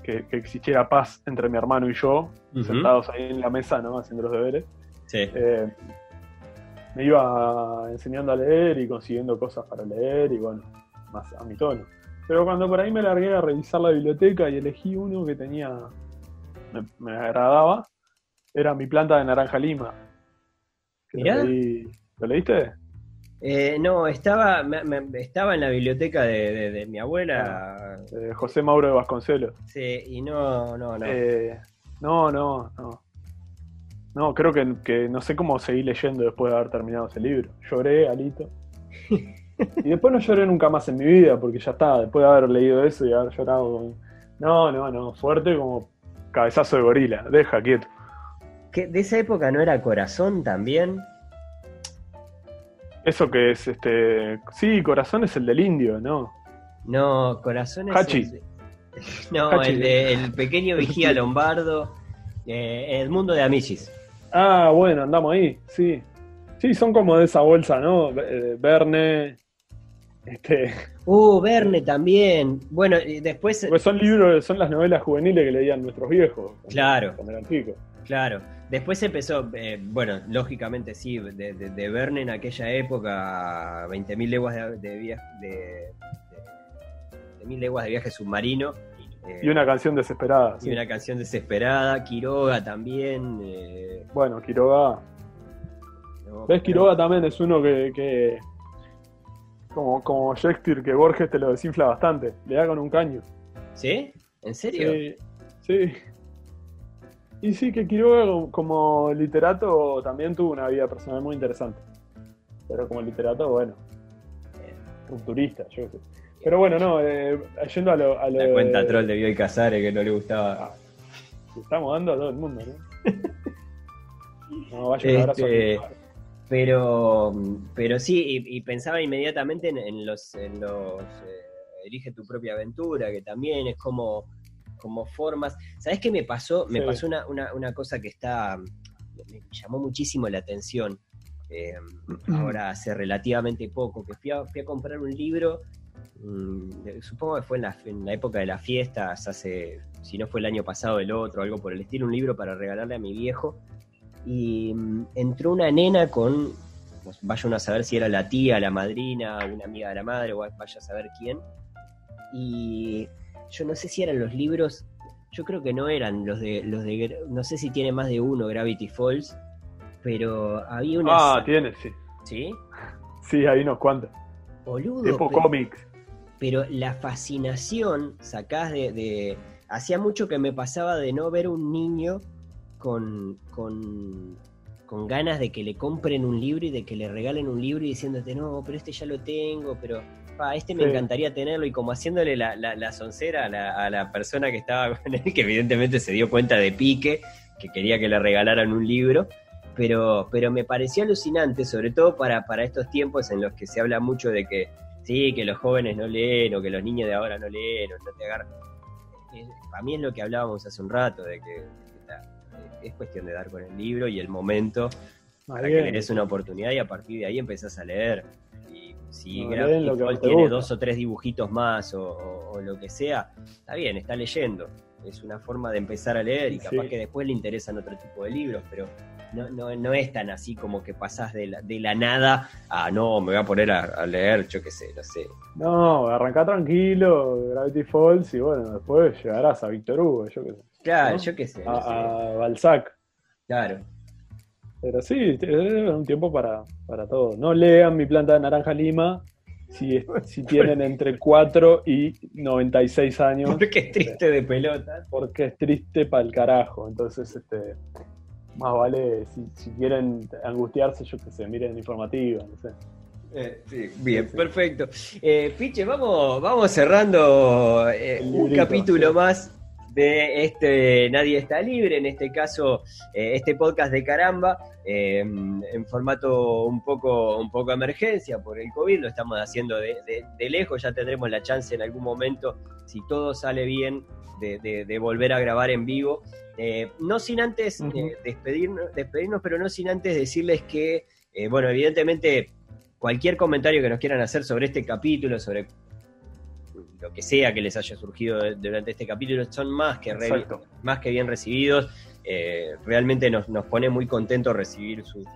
que, existiera paz entre mi hermano y yo, sentados ahí en la mesa, ¿no? Haciendo los deberes. Eh, me iba enseñando a leer y consiguiendo cosas para leer y bueno, más a mi tono. Pero cuando por ahí me largué a revisar la biblioteca y elegí uno que tenía, me, agradaba, era mi planta de naranja lima. ¿Lo leíste? Eh, no, estaba, estaba en la biblioteca de, mi abuela. Ah, José Mauro de Vasconcelos. Sí, y no, no, no. Eh, no, no, no. No, creo que, no sé cómo seguí leyendo después de haber terminado ese libro. Lloré, Alito. y después no lloré nunca más en mi vida, porque ya está, después de haber leído eso y haber llorado. No, no, no, fuerte como cabezazo de gorila. Deja quieto. ¿Que ¿De esa época no era Corazón también? Eso que es, este. Sí, Corazón es el del indio, ¿no? No, Corazón es. Hachi. no, el, de, el pequeño vigía lombardo. Eh, el mundo de Amichis. Ah, bueno, andamos ahí, sí. Sí, son como de esa bolsa, ¿no? Eh, Verne. Este. Uh, Verne también. Bueno, y después. Pues son libros, son las novelas juveniles que leían nuestros viejos. Claro. Cuando eran chicos. Claro. Después empezó, eh, bueno, lógicamente sí, de, de, Verne en aquella época, 20.000 leguas de, viaje, de, mil leguas de viaje submarino. y una canción desesperada. Y una canción desesperada, Quiroga también. Eh, bueno, Quiroga. ¿Ves? Quiroga también es uno que, Como, como Shakespeare, que Borges te lo desinfla bastante. Le da con un caño. ¿Sí? ¿En serio? Sí. sí. Y sí, que Quiroga como literato también tuvo una vida personal muy interesante. Pero como literato, bueno, rupturista, yo qué sé. Pero bueno, no, eh, yendo a lo, a La cuenta troll de Bioy Casares que no le gustaba. Ah, estamos dando a todo el mundo, ¿no? no, vaya un abrazo. Este, pero, pero sí, y, pensaba inmediatamente en, los, en los eh, tu propia aventura, que también es como como formas. ¿Sabes qué me pasó? Me pasó una, una, cosa que está. me llamó muchísimo la atención. Eh, ahora hace relativamente poco, que fui a, fui a comprar un libro, mm, supongo que fue en la, en la, época de las fiestas, hace, si no fue el año pasado, el otro, algo por el estilo, un libro para regalarle a mi viejo. Y mm, entró una nena con, vaya uno a saber si era la tía, la madrina, una amiga de la madre, o vaya a saber quién. Y yo no sé si eran los libros, yo creo que no eran los de, los de, no sé si tiene más de uno Gravity Falls, pero había una... Ah, tiene, sí. ¿Sí? Sí, hay unos cuantos. Boludo. Tipo cómics. Pero la fascinación sacás de, de, Hacía mucho que me pasaba de no ver un niño con, con, con ganas de que le compren un libro y de que le regalen un libro y diciéndote, no, pero este ya lo tengo, pero este me encantaría tenerlo, y como haciéndole la, la, soncera a la, persona que estaba con él, que evidentemente se dio cuenta de pique, que quería que le regalaran un libro, pero, pero me pareció alucinante, sobre todo para, para estos tiempos en los que se habla mucho de que sí, que los jóvenes no leen, o que los niños de ahora no leen, o no te agarran. Para mí es lo que hablábamos hace un rato, de que, es cuestión de dar con el libro y el momento para que le des una oportunidad y a partir de ahí empezás a leer si no, tiene dos o tres dibujitos más o, lo que sea, está bien, está leyendo. Es una forma de empezar a leer y capaz que después le interesan otro tipo de libros, pero no, no, no es tan así como que pasás de la, de la nada a no, me voy a poner a, leer, yo qué sé, no sé. No, arrancá tranquilo, Gravity Falls y bueno, después llegarás a Víctor Hugo, yo qué sé. Claro, yo qué sé. a Balzac. Claro. Pero sí, es un tiempo para, para todo. No lean mi planta de naranja lima si, si tienen entre 4 y 96 años. Porque es triste de pelota. Porque es triste para el carajo. Entonces, este más vale, si, quieren angustiarse, yo que sé, miren informativa, no sé. Eh, sí, bien, perfecto. Eh, Piche, vamos, vamos cerrando eh, un capítulo más de este Nadie está libre, en este caso eh, este podcast de caramba, eh, en formato un poco, un poco emergencia por el COVID, lo estamos haciendo de, lejos, ya tendremos la chance en algún momento, si todo sale bien, de, volver a grabar en vivo. Eh, no sin antes despedirnos, despedirnos, pero no sin antes decirles que, bueno, evidentemente cualquier comentario que nos quieran hacer sobre este capítulo, sobre lo que sea que les haya surgido durante este capítulo, son más que, más que bien recibidos. Eh, realmente nos, nos, pone muy contentos recibir sus,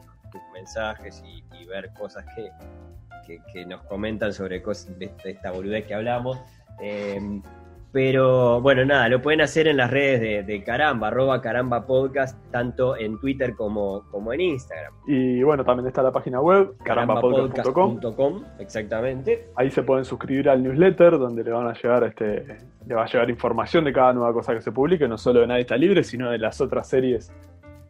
mensajes y, ver cosas que, que, nos comentan sobre cosas de, esta boludez que hablamos. Eh, pero bueno, nada, lo pueden hacer en las redes de, Caramba, arroba Caramba Podcast, tanto en Twitter como, como en Instagram. Y bueno, también está la página web, carambapodcast.com. Exactamente. Ahí se pueden suscribir al newsletter, donde le van a llegar este, le va a llegar información de cada nueva cosa que se publique, no solo de Nadie está libre, sino de las otras series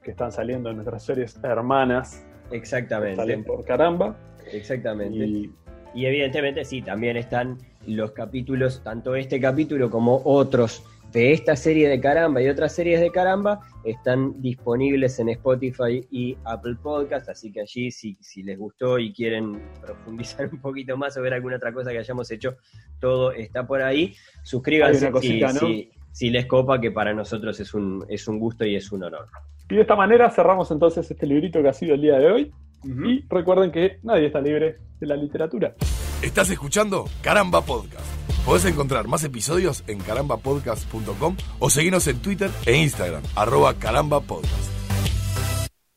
que están saliendo, nuestras series hermanas. Exactamente. salen por Caramba. Exactamente. Y, y evidentemente sí, también están los capítulos, tanto este capítulo como otros de esta serie de caramba y otras series de caramba están disponibles en Spotify y Apple Podcast, así que allí si, si les gustó y quieren profundizar un poquito más o ver alguna otra cosa que hayamos hecho, todo está por ahí. Suscríbanse si, si, les copa, que para nosotros es un, es un gusto y es un honor. Y de esta manera cerramos entonces este librito que ha sido el día de hoy. Y recuerden que nadie está libre de la literatura. Estás escuchando Caramba Podcast. Podés encontrar más episodios en carambapodcast.com o seguirnos en Twitter e Instagram, arroba carambapodcast.